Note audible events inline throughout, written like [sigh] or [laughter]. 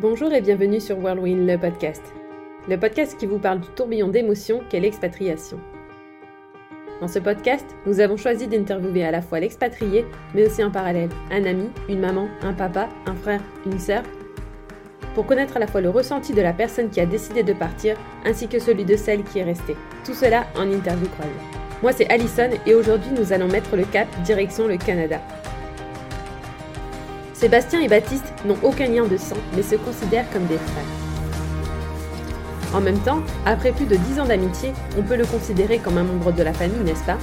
Bonjour et bienvenue sur Whirlwind, le podcast. Le podcast qui vous parle du tourbillon d'émotions qu'est l'expatriation. Dans ce podcast, nous avons choisi d'interviewer à la fois l'expatrié, mais aussi en parallèle un ami, une maman, un papa, un frère, une sœur, pour connaître à la fois le ressenti de la personne qui a décidé de partir, ainsi que celui de celle qui est restée. Tout cela en interview croisée. Moi c'est Alison et aujourd'hui nous allons mettre le cap direction le Canada. Sébastien et Baptiste n'ont aucun lien de sang, mais se considèrent comme des frères. En même temps, après plus de 10 ans d'amitié, on peut le considérer comme un membre de la famille, n'est-ce pas?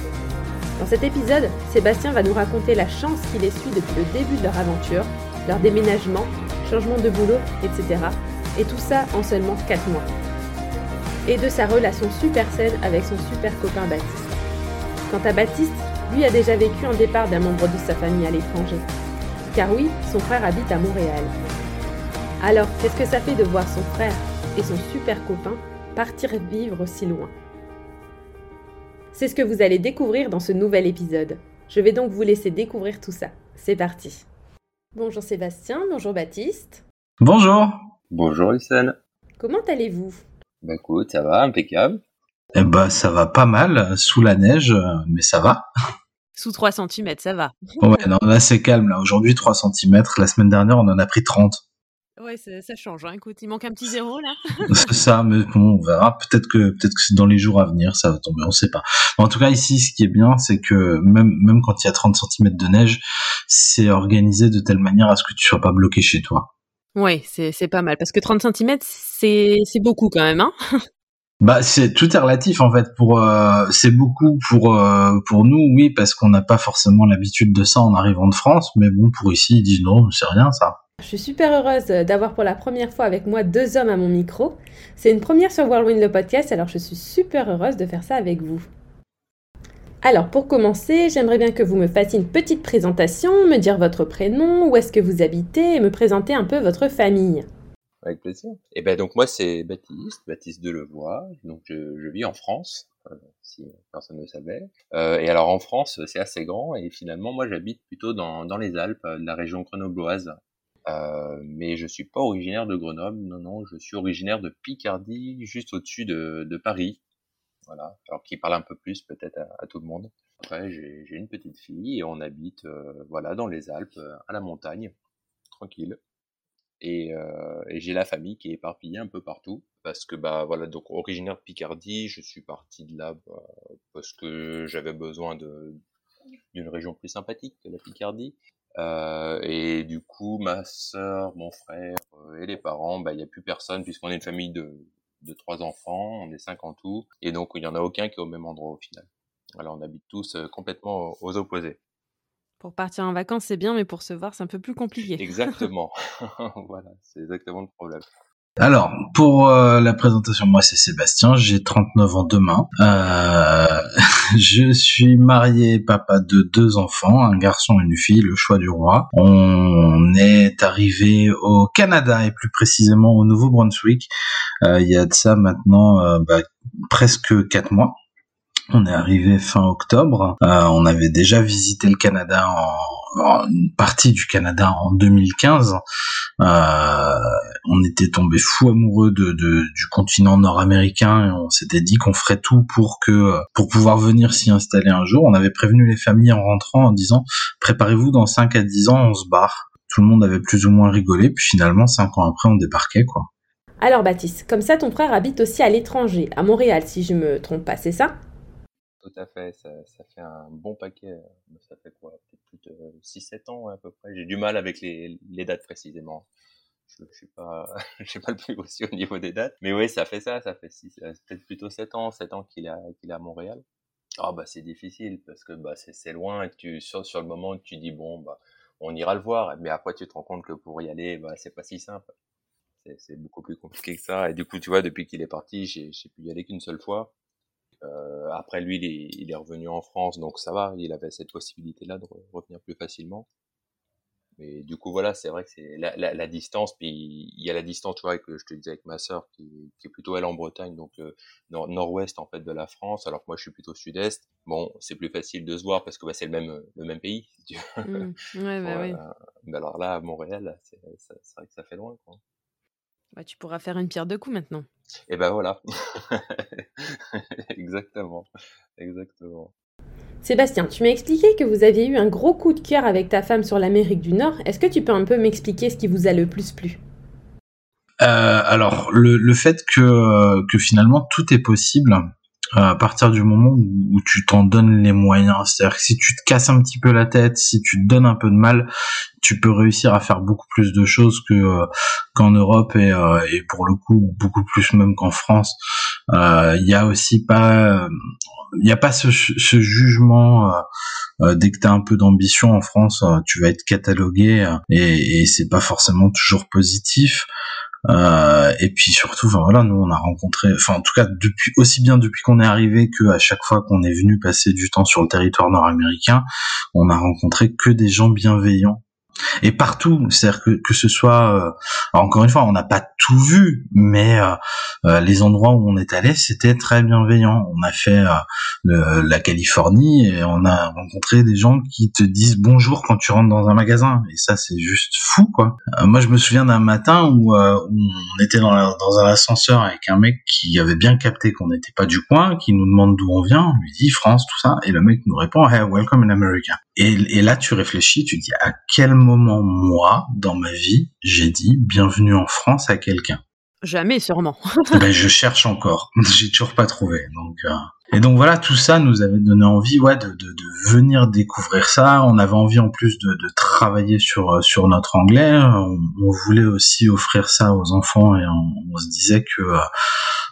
Dans cet épisode, Sébastien va nous raconter la chance qu'il essuie depuis le début de leur aventure, leur déménagement, changement de boulot, etc. Et tout ça en seulement 4 mois. Et de sa relation super saine avec son super copain Baptiste. Quant à Baptiste, lui a déjà vécu un départ d'un membre de sa famille à l'étranger. Car oui, son frère habite à Montréal. Alors, qu'est-ce que ça fait de voir son frère et son super copain partir vivre si loin? C'est ce que vous allez découvrir dans ce nouvel épisode. Je vais donc vous laisser découvrir tout ça. C'est parti. Bonjour Sébastien, bonjour Baptiste. Bonjour. Bonjour Lysane. Comment allez-vous? Bah écoute, ça va, impeccable. Eh ben, ça va pas mal, sous la neige, mais ça va. Sous 3 cm, ça va. Ouais, non, là c'est calme. Là, aujourd'hui 3 cm. La semaine dernière, on en a pris 30. Ouais, ça, ça change. Hein. Écoute, il manque un petit zéro là. [laughs] c'est ça, mais bon, on verra. Peut-être que peut-être que dans les jours à venir, ça va tomber. On sait pas. En tout cas, ici, ce qui est bien, c'est que même même quand il y a 30 cm de neige, c'est organisé de telle manière à ce que tu sois pas bloqué chez toi. Ouais, c'est c'est pas mal parce que 30 cm, c'est c'est beaucoup quand même, hein. [laughs] Bah c'est tout est relatif en fait pour euh, c'est beaucoup pour euh, pour nous oui parce qu'on n'a pas forcément l'habitude de ça en arrivant de France mais bon pour ici ils disent non c'est rien ça. Je suis super heureuse d'avoir pour la première fois avec moi deux hommes à mon micro. C'est une première sur Whirlwind le podcast alors je suis super heureuse de faire ça avec vous. Alors pour commencer, j'aimerais bien que vous me fassiez une petite présentation, me dire votre prénom, où est-ce que vous habitez et me présenter un peu votre famille. Avec plaisir. Et ben donc moi c'est Baptiste, Baptiste Delevoye. Donc je, vis en France, euh, si personne ne le savait. Euh, et alors en France c'est assez grand et finalement moi j'habite plutôt dans, dans les Alpes, euh, la région grenobloise. Mais je suis pas originaire de Grenoble, non non, je suis originaire de Picardie, juste au-dessus de, de Paris. Voilà, alors qui parle un peu plus peut-être à, à, tout le monde. Après j'ai une petite fille et on habite voilà dans les Alpes, à la montagne, tranquille et, euh, et j'ai la famille qui est éparpillée un peu partout parce que bah voilà donc originaire de Picardie je suis parti de là bah, parce que j'avais besoin de d'une région plus sympathique que la Picardie euh, et du coup ma sœur mon frère euh, et les parents bah il y a plus personne puisqu'on est une famille de de trois enfants on est cinq en tout et donc il y en a aucun qui est au même endroit au final. Voilà on habite tous euh, complètement aux opposés pour partir en vacances, c'est bien, mais pour se voir, c'est un peu plus compliqué. Exactement. [laughs] [laughs] voilà, c'est exactement le problème. Alors, pour euh, la présentation, moi c'est Sébastien, j'ai 39 ans demain. Euh, [laughs] je suis marié, papa de deux enfants, un garçon et une fille, le choix du roi. On est arrivé au Canada et plus précisément au Nouveau-Brunswick. Euh, il y a de ça maintenant euh, bah, presque quatre mois. On est arrivé fin octobre. Euh, on avait déjà visité le Canada en, une partie du Canada en 2015. Euh, on était tombé fou amoureux du continent nord-américain et on s'était dit qu'on ferait tout pour que pour pouvoir venir s'y installer un jour. On avait prévenu les familles en rentrant en disant préparez-vous dans 5 à 10 ans on se barre. Tout le monde avait plus ou moins rigolé puis finalement 5 ans après on débarquait quoi. Alors Baptiste, comme ça ton frère habite aussi à l'étranger, à Montréal si je me trompe pas, c'est ça? Tout à fait, ça, fait un bon paquet. Ça fait quoi Peut-être plus de 6-7 ans à peu près. J'ai du mal avec les, dates précisément. Je, [laughs] je suis pas, le plus aussi au niveau des dates. Mais oui, ça fait ça, ça fait six, peut-être plutôt 7 ans, 7 ans qu'il est, à Montréal. Ah bah c'est difficile parce que bah c'est loin et tu sur, sur le moment tu dis bon bah on ira le voir mais après tu te rends compte que pour y aller bah c'est pas si simple c'est beaucoup plus compliqué que ça et du coup tu vois depuis qu'il est parti j'ai pu y aller qu'une seule fois euh, après lui, il est, il est, revenu en France, donc ça va, il avait cette possibilité-là de revenir plus facilement. Mais du coup, voilà, c'est vrai que c'est la, la, la, distance, puis il y a la distance, tu vois, que je te disais avec ma sœur, qui, qui est plutôt elle en Bretagne, donc euh, nord, nord-ouest en fait de la France, alors que moi je suis plutôt sud-est. Bon, c'est plus facile de se voir parce que bah, c'est le même le même pays. Si tu veux. Mmh. Ouais, [laughs] bah, ouais. Mais alors là, à Montréal, c'est vrai que ça fait loin, quoi. Bah, tu pourras faire une pierre deux coups maintenant. Et ben voilà. [laughs] exactement. Exactement. Sébastien, tu m'as expliqué que vous aviez eu un gros coup de cœur avec ta femme sur l'Amérique du Nord. Est-ce que tu peux un peu m'expliquer ce qui vous a le plus plu? Euh, Alors, le, le fait que, que finalement tout est possible, à partir du moment où, tu t'en donnes les moyens. C'est-à-dire que si tu te casses un petit peu la tête, si tu te donnes un peu de mal, tu peux réussir à faire beaucoup plus de choses que euh, qu'en Europe et, euh, et pour le coup beaucoup plus même qu'en France. Il euh, y a aussi pas, il y a pas ce, jugement. dès que tu as un peu d'ambition en France, tu vas être catalogué et, et c'est pas forcément toujours positif. Euh, et puis surtout, enfin voilà, nous on a rencontré, enfin en tout cas depuis aussi bien depuis qu'on est arrivé que à chaque fois qu'on est venu passer du temps sur le territoire nord-américain, on a rencontré que des gens bienveillants et partout, c'est-à-dire que, que ce soit, euh, encore une fois, on n'a pas tout vu, mais euh, euh, les endroits où on est allé, c'était très bienveillant. On a fait le, la Californie et on a rencontré des gens qui te disent bonjour quand tu rentres dans un magasin, et ça c'est juste fou, quoi. moi, je me souviens d'un matin où, où, on était dans, un ascenseur avec un mec qui avait bien capté qu'on n'était pas du coin, qui nous demande d'où on vient, on lui dit France, tout ça, et le mec nous répond Hey, welcome in America. Et, et là, tu réfléchis, tu dis à quel moment moi, dans ma vie, j'ai dit bienvenue en France à quelqu'un Jamais, sûrement. [laughs] ben, je cherche encore. [laughs] J'ai toujours pas trouvé. Donc, euh, Et donc voilà, tout ça nous avait donné envie, ouais, de, de, de venir découvrir ça. On avait envie en plus de, de travailler sur euh, sur notre anglais. On, on, voulait aussi offrir ça aux enfants et on, on se disait que euh,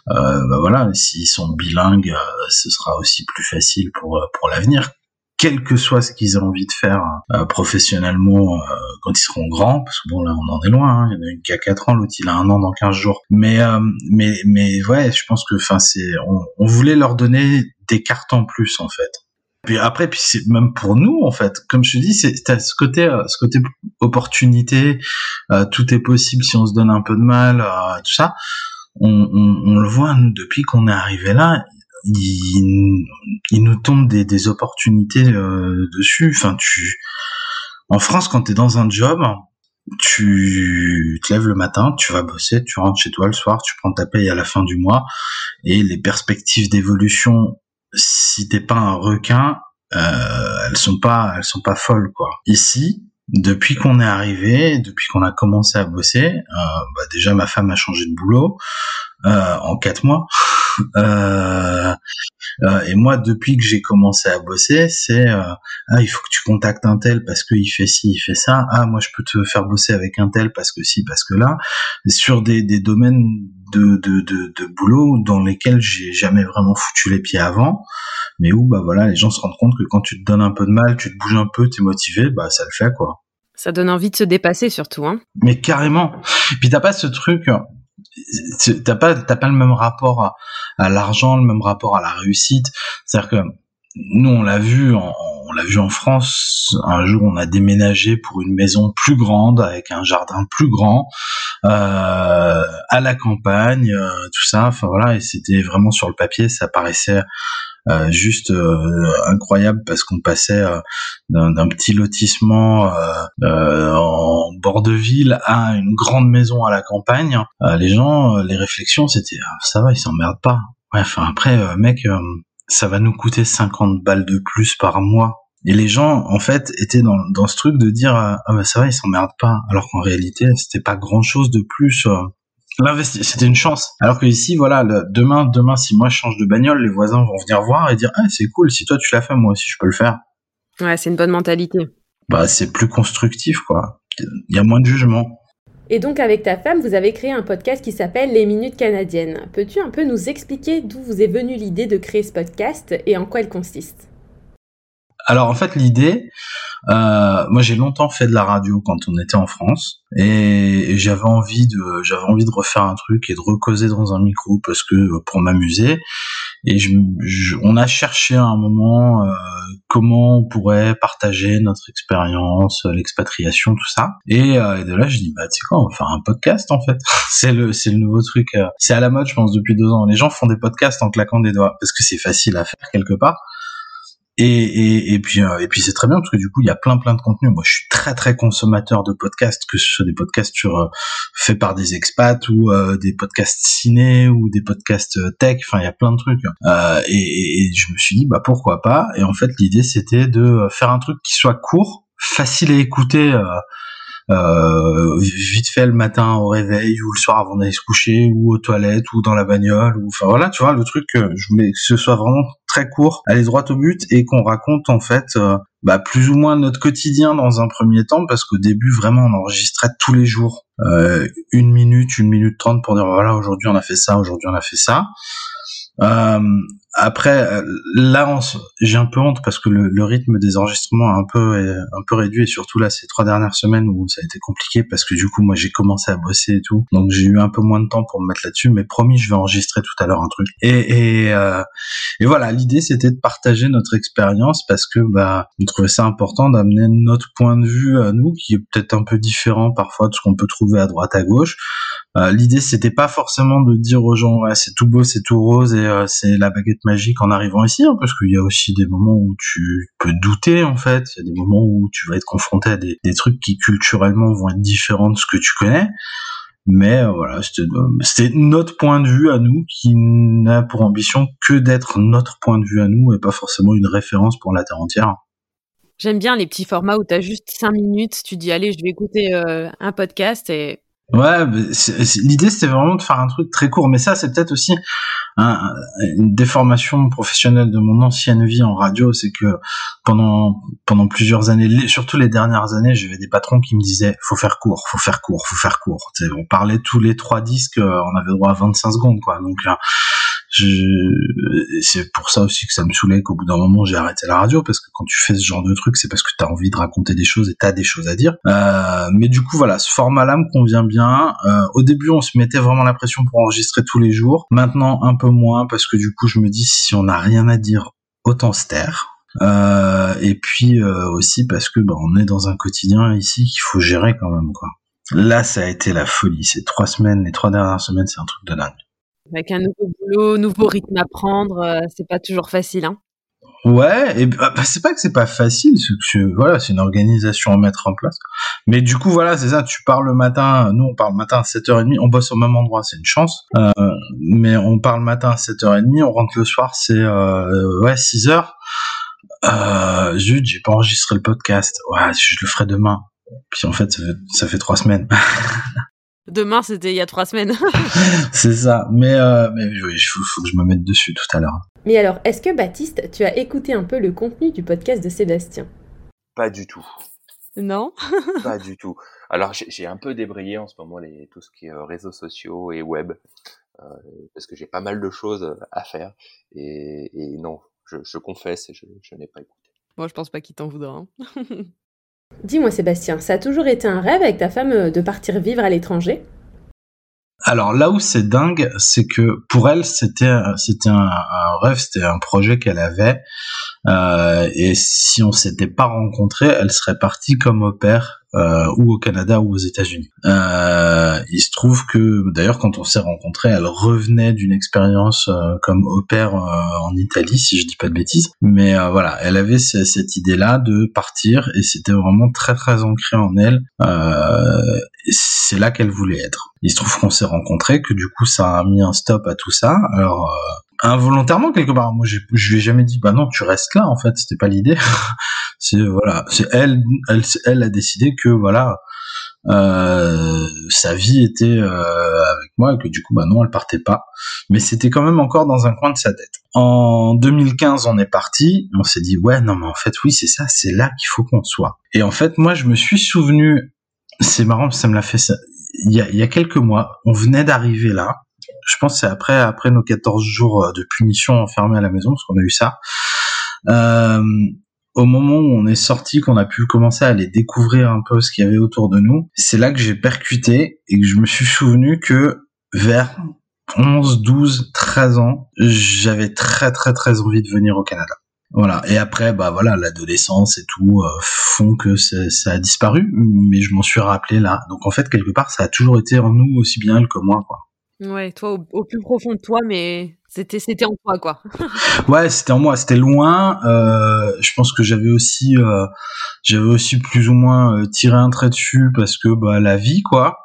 ben voilà, s'ils sont bilingues, ce sera aussi plus facile pour pour l'avenir quel que soit ce qu'ils ont envie de faire euh, professionnellement euh, quand ils seront grands, parce que bon là on en est loin, hein, il y en a une qui a 4 ans, l'autre il a un an dans 15 jours. Mais euh, mais mais ouais, je pense que enfin c'est on, on, voulait leur donner des cartes en plus en fait. Puis après puis c'est même pour nous en fait, comme je te dis, c'est ce côté ce côté opportunité, tout est possible si on se donne un peu de mal, tout ça. On, on, on, le voit depuis qu'on est arrivé là, il, il nous tombe des, des opportunités euh, dessus. Enfin, tu, en France, quand tu es dans un job, tu te lèves le matin, tu vas bosser, tu rentres chez toi le soir, tu prends ta paye à la fin du mois, et les perspectives d'évolution, si t'es pas un requin, euh, elles sont pas, elles sont pas folles quoi. Ici, depuis qu'on est arrivé, depuis qu'on a commencé à bosser, euh, bah déjà ma femme a changé de boulot euh, en quatre mois. Euh, euh, et moi, depuis que j'ai commencé à bosser, c'est euh, ah il faut que tu contactes un tel parce qu'il fait ci, il fait ça. Ah moi je peux te faire bosser avec un tel parce que si, parce que là, sur des, des domaines de, de, de, de boulot dans lesquels j'ai jamais vraiment foutu les pieds avant, mais où bah voilà les gens se rendent compte que quand tu te donnes un peu de mal, tu te bouges un peu, t'es motivé, bah ça le fait quoi. Ça donne envie de se dépasser surtout, hein. Mais carrément. Puis t'as pas ce truc, t'as pas t'as pas le même rapport à, l'argent, le même rapport à la réussite. C'est-à-dire que nous on l'a vu en, on l'a vu en France. Un jour on a déménagé pour une maison plus grande avec un jardin plus grand euh, à la campagne, euh, tout ça. Enfin voilà et c'était vraiment sur le papier ça paraissait juste euh, incroyable parce qu'on passait euh, d'un petit lotissement en bord de ville à une grande maison à la campagne. les gens, les réflexions, c'était ah, ça va, ils s'emmerdent pas. enfin après, mec, ça va nous coûter 50 balles de plus par mois. Et les gens, en fait, étaient dans, dans ce truc de dire ah bah ça va, ils s'emmerdent pas, alors qu'en réalité, c'était pas grand chose de plus c'était une chance. Alors que ici, voilà, demain, demain, si moi je change de bagnole, les voisins vont venir voir et dire ah c'est cool, si toi tu l'as fait, moi aussi je peux le faire. Ouais, c'est une bonne mentalité. Bah c'est plus constructif quoi. Il y a moins de jugement. Et donc avec ta femme, vous avez créé un podcast qui s'appelle Les Minutes Canadiennes. Peux-tu un peu nous expliquer d'où vous est venue l'idée de créer ce podcast et en quoi elle consiste? Alors en fait l'idée, euh, moi j'ai longtemps fait de la radio quand on était en France et, j'avais envie de j'avais envie de refaire un truc et de recauser dans un micro parce que euh, pour m'amuser et je, on a cherché à un moment euh, comment on pourrait partager notre expérience, l'expatriation, tout ça. Et, euh, et, de là, je dis bah tu sais quoi, on va faire un podcast en fait. [laughs] c'est le c'est le nouveau truc. Euh, c'est à la mode, je pense, depuis deux ans. Les gens font des podcasts en claquant des doigts parce que c'est facile à faire quelque part. Et, et, et puis euh, et puis c'est très bien parce que du coup il y a plein plein de contenus. Moi je suis très très consommateur de podcasts, que ce soit des podcasts sur euh, faits par des expats ou euh, des podcasts ciné ou des podcasts tech. Enfin il y a plein de trucs. Et, et, je me suis dit bah pourquoi pas? Et en fait l'idée c'était de faire un truc qui soit court, facile à écouter euh, vite fait le matin au réveil ou le soir avant d'aller se coucher ou aux toilettes ou dans la bagnole ou enfin voilà tu vois le truc je voulais que ce soit vraiment très court aller droit au but et qu'on raconte en fait euh, bah, plus ou moins notre quotidien dans un premier temps parce qu'au début vraiment on enregistrait tous les jours euh, une minute une minute trente pour dire voilà aujourd'hui on a fait ça aujourd'hui on a fait ça. euh, après, euh, là, j'ai un peu honte parce que le, rythme des enregistrements est un peu, un peu réduit et surtout là, ces trois dernières semaines où ça a été compliqué parce que du coup, moi, j'ai commencé à bosser et tout, donc j'ai eu un peu moins de temps pour me mettre là-dessus. Mais promis, je vais enregistrer tout à l'heure un truc. Et, et, euh, et voilà, l'idée c'était de partager notre expérience parce que bah, on trouvait ça important d'amener notre point de vue à nous, qui est peut-être un peu différent parfois de ce qu'on peut trouver à droite à gauche. Euh, l'idée c'était pas forcément de dire aux gens c'est tout beau, c'est tout rose et euh, c'est la baguette magique en arrivant ici, hein, parce qu'il y a aussi des moments où tu peux douter en fait, il y a des moments où tu vas être confronté à des, trucs qui culturellement vont être différents de ce que tu connais. Mais euh, voilà, c'était notre point de vue à nous qui n'a pour ambition que d'être notre point de vue à nous et pas forcément une référence pour la terre entière. J'aime bien les petits formats où tu as juste 5 minutes, tu dis allez, je vais écouter un podcast et Ouais, l'idée c'était vraiment de faire un truc très court, mais ça c'est peut-être aussi une déformation professionnelle de mon ancienne vie en radio, c'est que pendant pendant plusieurs années, surtout les dernières années, j'avais des patrons qui me disaient faut faire court, faut faire court, faut faire court. on parlait tous les trois disques, euh, on avait droit à 25 secondes quoi, donc euh, c'est pour ça aussi que ça me saoulait qu'au bout d'un moment j'ai arrêté la radio parce que quand tu fais ce genre de truc c'est parce que tu as envie de raconter des choses et t'as des choses à dire. Euh, mais du coup voilà ce format là me convient bien. Euh, au début on se mettait vraiment la pression pour enregistrer tous les jours. Maintenant un peu moins parce que du coup je me dis si on n'a rien à dire autant se taire. Euh, et puis aussi parce que bah, on est dans un quotidien ici qu'il faut gérer quand même quoi. Là ça a été la folie. Ces trois semaines les trois dernières semaines c'est un truc de dingue avec un nouveau boulot, nouveau rythme à prendre, euh, c'est pas toujours facile. Hein. Ouais, et bah, c'est pas que c'est pas facile, c'est voilà, c'est une organisation à mettre en place. Mais du coup, voilà, c'est ça, tu pars le matin, nous on parle le matin à 7h30, on bosse au même endroit, c'est une chance. Euh, mais on parle le matin à 7h30, on rentre le soir, c'est euh, ouais, 6h. Euh, zut, j'ai pas enregistré le podcast. Je le ferai demain. Puis en fait, ça fait, ça fait trois semaines. [laughs] Demain, c'était il y a trois semaines. [laughs] c'est ça. Mais, euh, mais il faut, que je me mette dessus tout à l'heure. Mais alors, est-ce que Baptiste, tu as écouté un peu le contenu du podcast de Sébastien? Pas du tout. Non [laughs] Pas du tout. Alors, j'ai un peu débrayé en ce moment les, tout ce qui est euh, réseaux sociaux et web, euh, parce que j'ai pas mal de choses à faire. Et, non, je, confesse, je, je n'ai pas écouté. Moi, je pense pas qu'il t'en voudra. Hein. [laughs] Dis-moi Sébastien, ça a toujours été un rêve avec ta femme euh, de partir vivre à l'étranger? Alors là où c'est dingue, c'est que pour elle c'était un, rêve, c'était un projet qu'elle avait. Euh, et si on s'était pas rencontrés, elle serait partie comme au père euh, ou au Canada ou aux États-Unis. Euh, il se trouve que d'ailleurs quand on s'est rencontrés, elle revenait d'une expérience euh, comme au pair en Italie, si je dis pas de bêtises. Mais voilà, elle avait cette idée-là de partir et c'était vraiment très très ancré en elle. c'est là qu'elle voulait être. Il se trouve qu'on s'est rencontrés, que du coup ça a mis un stop à tout ça. Alors involontairement quelque part. Moi, je lui ai jamais dit, bah non, tu restes là. En fait, c'était pas l'idée. [laughs] c'est voilà, c'est elle, elle, a décidé que voilà, euh, sa vie était euh, avec moi et que du coup, bah non, elle partait pas. Mais c'était quand même encore dans un coin de sa tête. En 2015, on est parti. On s'est dit, ouais, non, mais en fait, oui, c'est ça, c'est là qu'il faut qu'on soit. Et en fait, moi, je me suis souvenu. C'est marrant, ça me l'a fait ça. Il y, a, quelques mois, on venait d'arriver là je pense c'est après après nos 14 jours de punition enfermés à la maison parce qu'on a eu ça. Euh, au moment où on est sorti, qu'on a pu commencer à aller découvrir un peu ce qu'il y avait autour de nous, c'est là que j'ai percuté et que je me suis souvenu que vers 11, 12, 13 ans, j'avais très très très envie de venir au Canada. Voilà. Et après, bah voilà, l'adolescence et tout euh, font que ça a disparu, mais je m'en suis rappelé là. Donc en fait, quelque part, ça a toujours été en nous aussi bien elle que moi, quoi. Ouais, toi au, plus profond de toi, mais c'était c'était en toi quoi. [laughs] ouais, c'était en moi, c'était loin. Euh, je pense que j'avais aussi euh, j'avais aussi plus ou moins euh, tiré un trait dessus parce que bah la vie quoi.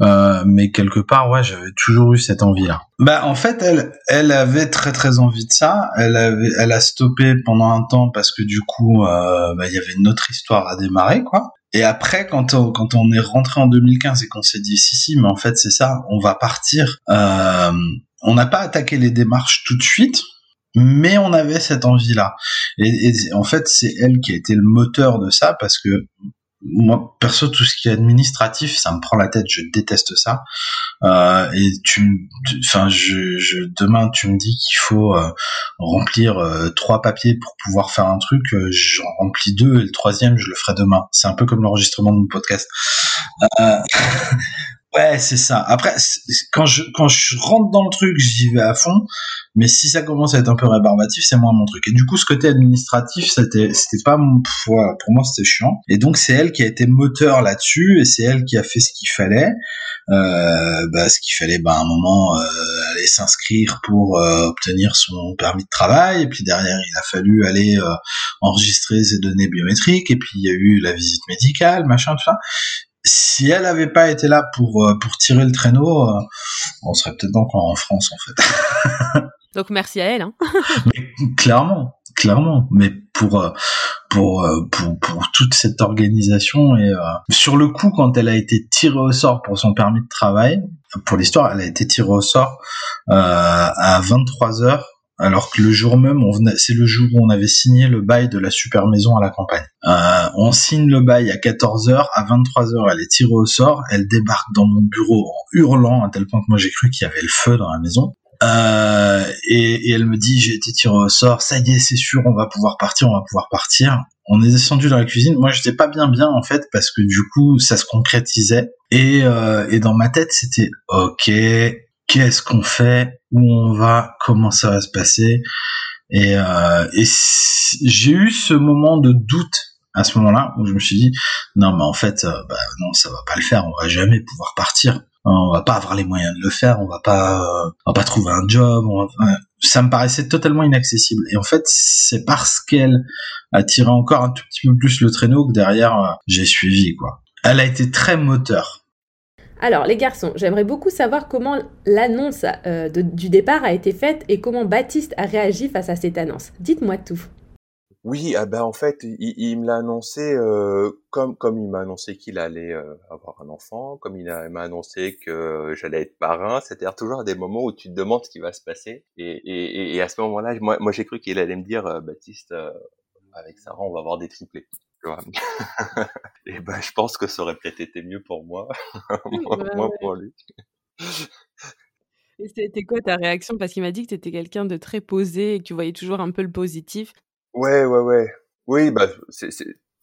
Euh, mais quelque part, ouais, j'avais toujours eu cette envie-là. Bah, en fait, elle, elle avait très très envie de ça. Elle avait, elle a stoppé pendant un temps parce que du coup, euh, bah, il y avait une autre histoire à démarrer, quoi. Et après, quand on, quand on est rentré en 2015 et qu'on s'est dit si si, mais en fait c'est ça, on va partir. Euh, on n'a pas attaqué les démarches tout de suite, mais on avait cette envie-là. Et, et, en fait, c'est elle qui a été le moteur de ça parce que moi perso tout ce qui est administratif ça me prend la tête je déteste ça. Euh, et tu enfin je, demain tu me dis qu'il faut euh, remplir euh, trois papiers pour pouvoir faire un truc euh, j'en remplis deux et le troisième je le ferai demain. C'est un peu comme l'enregistrement de mon podcast [laughs] Ouais, c'est ça. Après, quand je quand je rentre dans le truc, j'y vais à fond. Mais si ça commence à être un peu rébarbatif, c'est moins mon truc. Et du coup, ce côté administratif, c'était c'était pas mon voilà, pour moi, c'était chiant. Et donc, c'est elle qui a été moteur là-dessus, et c'est elle qui a fait ce qu'il fallait. Euh, bah, ce qu'il fallait, bah, à un moment, euh, aller s'inscrire pour euh, obtenir son permis de travail. Et puis derrière, il a fallu aller euh, enregistrer ses données biométriques. Et puis il y a eu la visite médicale, machin, tout ça si elle avait pas été là pour euh, pour tirer le traîneau, euh, on serait peut-être encore en France en fait. [laughs] Donc merci à elle. Hein. [laughs] clairement, clairement. Mais pour euh, pour pour pour toute cette organisation et sur le coup quand elle a été tirée au sort pour son permis de travail, pour l'histoire, elle a été tirée au sort à 23 heures alors que le jour même, c'est le jour où on avait signé le bail de la super maison à la campagne. Euh, on signe le bail à 14h, à 23h, elle est tirée au sort, elle débarque dans mon bureau en hurlant, à tel point que moi j'ai cru qu'il y avait le feu dans la maison. Euh, et, elle me dit j'ai été tirée au sort, ça y est, c'est sûr, on va pouvoir partir, on va pouvoir partir. On est descendu dans la cuisine. Moi, j'étais pas bien bien en fait parce que du coup, ça se concrétisait. Et, euh, et dans ma tête, c'était ok, qu'est-ce qu'on fait, où on va, comment ça va se passer. Et, euh, et j'ai eu ce moment de doute à ce moment-là où je me suis dit non mais en fait euh, bah, non ça va pas le faire, on va jamais pouvoir partir, on va pas avoir les moyens de le faire, on va pas euh, on va pas trouver un job, ça me paraissait totalement inaccessible. Et en fait c'est parce qu'elle a tiré encore un tout petit peu plus le traîneau que derrière euh, j'ai suivi quoi. Elle a été très moteur alors, les garçons, j'aimerais beaucoup savoir comment l'annonce euh, du départ a été faite et comment Baptiste a réagi face à cette annonce. Dites-moi tout. Oui, ah ben en fait, il, me l'a annoncé euh, comme il m'a annoncé qu'il allait euh, avoir un enfant, comme il m'a annoncé que j'allais être parrain. C'est-à-dire toujours des moments où tu te demandes ce qui va se passer. Et, et, à ce moment-là, moi, moi j'ai cru qu'il allait me dire, Baptiste, avec Sarah, on va avoir des triplés. [laughs] et ben, je pense que ça aurait peut-être été mieux pour moi, [laughs] moins, pour lui. Et c'était quoi ta réaction? Parce qu'il m'a dit que tu étais quelqu'un de très posé et que tu voyais toujours un peu le positif. Ouais, ouais, ouais. Oui, bah, c'est,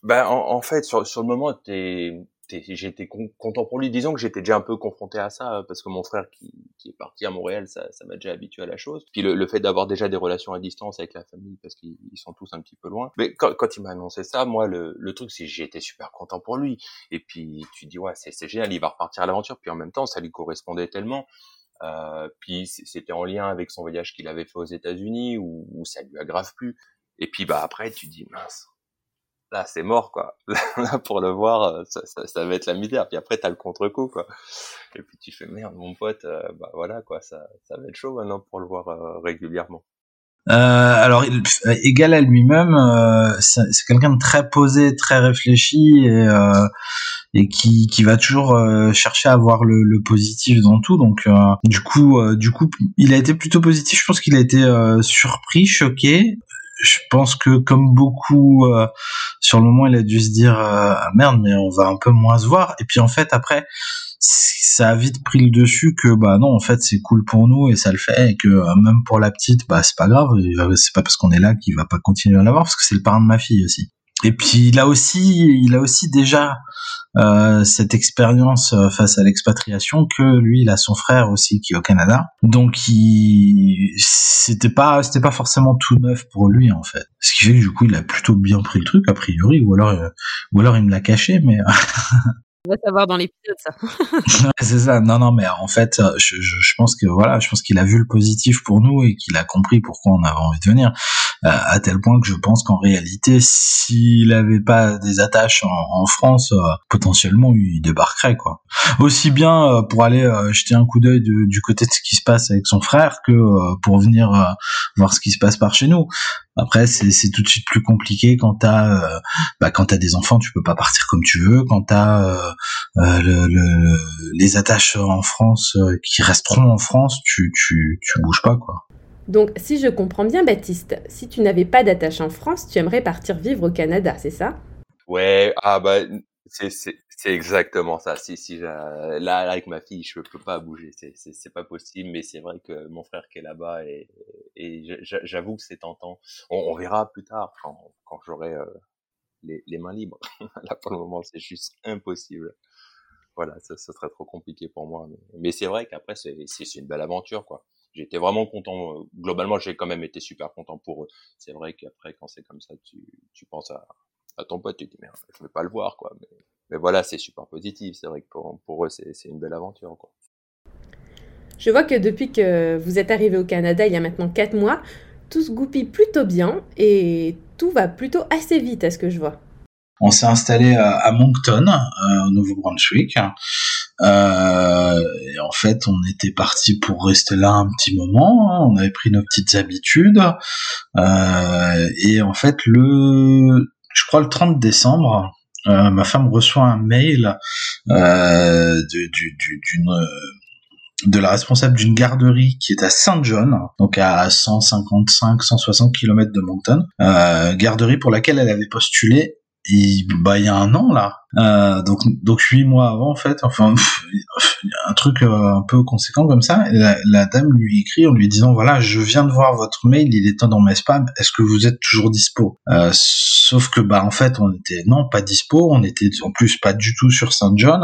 bah en, en, fait, sur, sur le moment, t'es j'étais content pour lui. Disons que j'étais déjà un peu confronté à ça parce que mon frère qui, qui est parti à Montréal, ça, ça m'a déjà habitué à la chose. Puis le, le fait d'avoir déjà des relations à distance avec la famille parce qu'ils sont tous un petit peu loin. Mais quand, quand il m'a annoncé ça, moi le, le truc c'est j'étais super content pour lui. Et puis tu dis ouais c'est génial, il va repartir à l'aventure. Puis en même temps ça lui correspondait tellement. Euh, puis c'était en lien avec son voyage qu'il avait fait aux États-Unis où, où ça lui aggrave plus. Et puis bah après tu dis mince là c'est mort quoi. [laughs] Là pour le voir euh, ça, ça, ça va être la misère. Puis après t'as le contre-coup quoi. Et puis tu fais merde mon pote euh, bah voilà quoi ça, ça va être chaud maintenant pour le voir euh, régulièrement. Euh, alors égal à lui-même c'est quelqu'un de très posé très réfléchi et et qui, qui va toujours chercher à voir le, le, positif dans tout. Donc du coup du coup il a été plutôt positif. Je pense qu'il a été surpris choqué je pense que comme beaucoup euh, sur le moment il a dû se dire euh, ah, merde mais on va un peu moins se voir. Et puis en fait après ça a vite pris le dessus que bah non en fait c'est cool pour nous et ça le fait. Et que euh, même pour la petite bah c'est pas grave. C'est pas parce qu'on est là qu'il va pas continuer à l'avoir parce que c'est le parent de ma fille aussi et puis il a aussi il a aussi déjà euh, cette expérience euh, face à l'expatriation que lui il a son frère aussi qui est au Canada. Donc il c'était pas c'était pas forcément tout neuf pour lui en fait. Ce qui fait que du coup il a plutôt bien pris le truc a priori ou alors euh, ou alors il me l'a caché mais [laughs] On va savoir dans l'épisode ça. [laughs] c'est ça. Non, non, mais en fait, je, je, je pense que voilà, je pense qu'il a vu le positif pour nous et qu'il a compris pourquoi on avait envie de venir. Euh, à tel point que je pense qu'en réalité, s'il avait pas des attaches en, en France, euh, potentiellement il débarquerait quoi. Aussi bien euh, pour aller jeter un coup d'œil du côté de ce qui se passe avec son frère que pour venir voir ce qui se passe par chez nous. Après, c'est tout de suite plus compliqué quand t'as euh, bah, quand t'as des enfants, tu peux pas partir comme tu veux. Quand t'as euh, euh, le, les attaches en France euh, qui resteront en France, tu, tu, tu bouges pas quoi. Donc, si je comprends bien, Baptiste, si tu n'avais pas d'attache en France, tu aimerais partir vivre au Canada, c'est ça? Ouais, ah bah c'est c'est exactement ça. Si si là avec ma fille, je peux pas bouger, c'est pas possible. Mais c'est vrai que mon frère qui est là-bas et et j'avoue que c'est tentant. On, verra plus tard quand quand j'aurai euh, les les mains libres. [laughs] là pour le moment, c'est juste impossible. Voilà, ça, ça serait trop compliqué pour moi. Mais, mais c'est vrai qu'après c'est une belle aventure quoi. J'étais vraiment content. Globalement, j'ai quand même été super content pour eux. C'est vrai qu'après quand c'est comme ça, tu tu penses à à ton pote, tu te dis merde, je vais pas le voir quoi. Mais voilà, c'est super positif. C'est vrai que pour, pour eux, c'est une belle aventure. Quoi. Je vois que depuis que vous êtes arrivé au Canada il y a maintenant 4 mois, tout se goupille plutôt bien et tout va plutôt assez vite à ce que je vois. On s'est installé à, Moncton, euh, au Nouveau-Brunswick. Euh, et en fait, on était parti pour rester là un petit moment. Hein. On avait pris nos petites habitudes. Euh, et en fait, le, je crois le 30 décembre, euh, ma femme reçoit un mail euh, d'une de la responsable d'une garderie qui est à Saint John, donc à 155-160 km de Moncton, euh, garderie pour laquelle elle avait postulé il, bah, il y a un an là. Euh, donc donc huit mois avant en fait, enfin un truc euh, un peu conséquent comme ça. La, dame lui écrit en lui disant voilà je viens de voir votre mail, il est dans mes spams. Est-ce que vous êtes toujours dispo? Euh, Sauf que bah en fait on était non pas dispo, on était en plus pas du tout sur Saint John.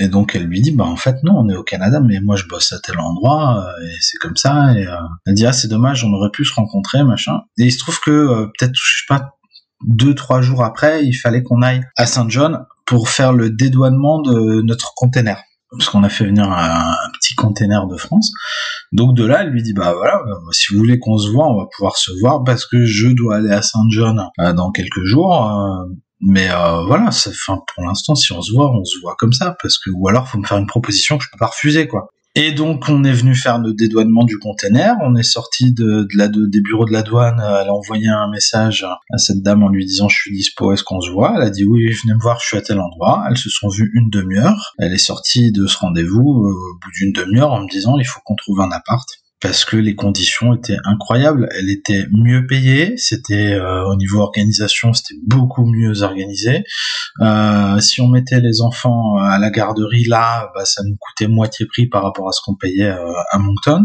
Et donc elle lui dit bah en fait non on est au Canada mais moi je bosse à tel endroit et c'est comme ça et elle dit ah c'est dommage on aurait pu se rencontrer machin et il se trouve que peut-être je sais pas deux trois jours après, il fallait qu'on aille à Saint John pour faire le dédouanement de notre container parce qu'on a fait venir un, petit container de France. Donc de là, elle lui dit bah voilà, euh, si vous voulez qu'on se voit, on va pouvoir se voir parce que je dois aller à Saint John euh, dans quelques jours. Euh, mais voilà, enfin pour l'instant, si on se voit, on se voit comme ça parce que ou alors faut me faire une proposition que je peux pas refuser quoi. Et donc on est venu faire le dédouanement du container. On est sorti de, des bureaux de la douane. Elle a envoyé un message à cette dame en lui disant je suis dispo, est-ce qu'on se voit? Elle a dit oui, venez me voir, je suis à tel endroit. Elles se sont vues une demi-heure. Elle est sortie de ce rendez-vous euh, au bout d'une demi-heure en me disant il faut qu'on trouve un appart parce que les conditions étaient incroyables. Elle était mieux payée, c'était euh, au niveau organisation, c'était beaucoup mieux organisé. Euh, si on mettait les enfants à la garderie là, bah, ça nous coûtait moitié prix par rapport à ce qu'on payait euh, à Moncton.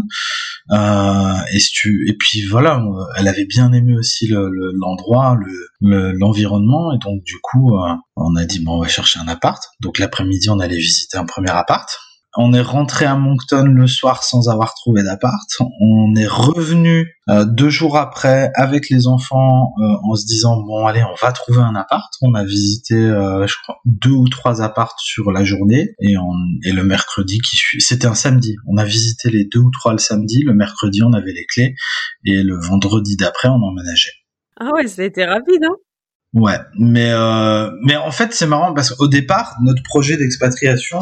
et, tu, et puis voilà, elle avait bien aimé aussi l'endroit, le, l'environnement, et donc du coup, on a dit bon, on va chercher un appart. Donc l'après-midi, on allait visiter un premier appart. On est rentré à Moncton le soir sans avoir trouvé d'appart. On est revenu euh, deux jours après avec les enfants euh, en se disant bon allez on va trouver un appart. On a visité euh, je crois deux ou trois apparts sur la journée et, on, et le mercredi qui suit c'était un samedi. On a visité les deux ou trois le samedi. Le mercredi on avait les clés et le vendredi d'après on emménageait. Ah ouais ça a été rapide hein? Ouais, mais mais en fait c'est marrant parce qu'au départ notre projet d'expatriation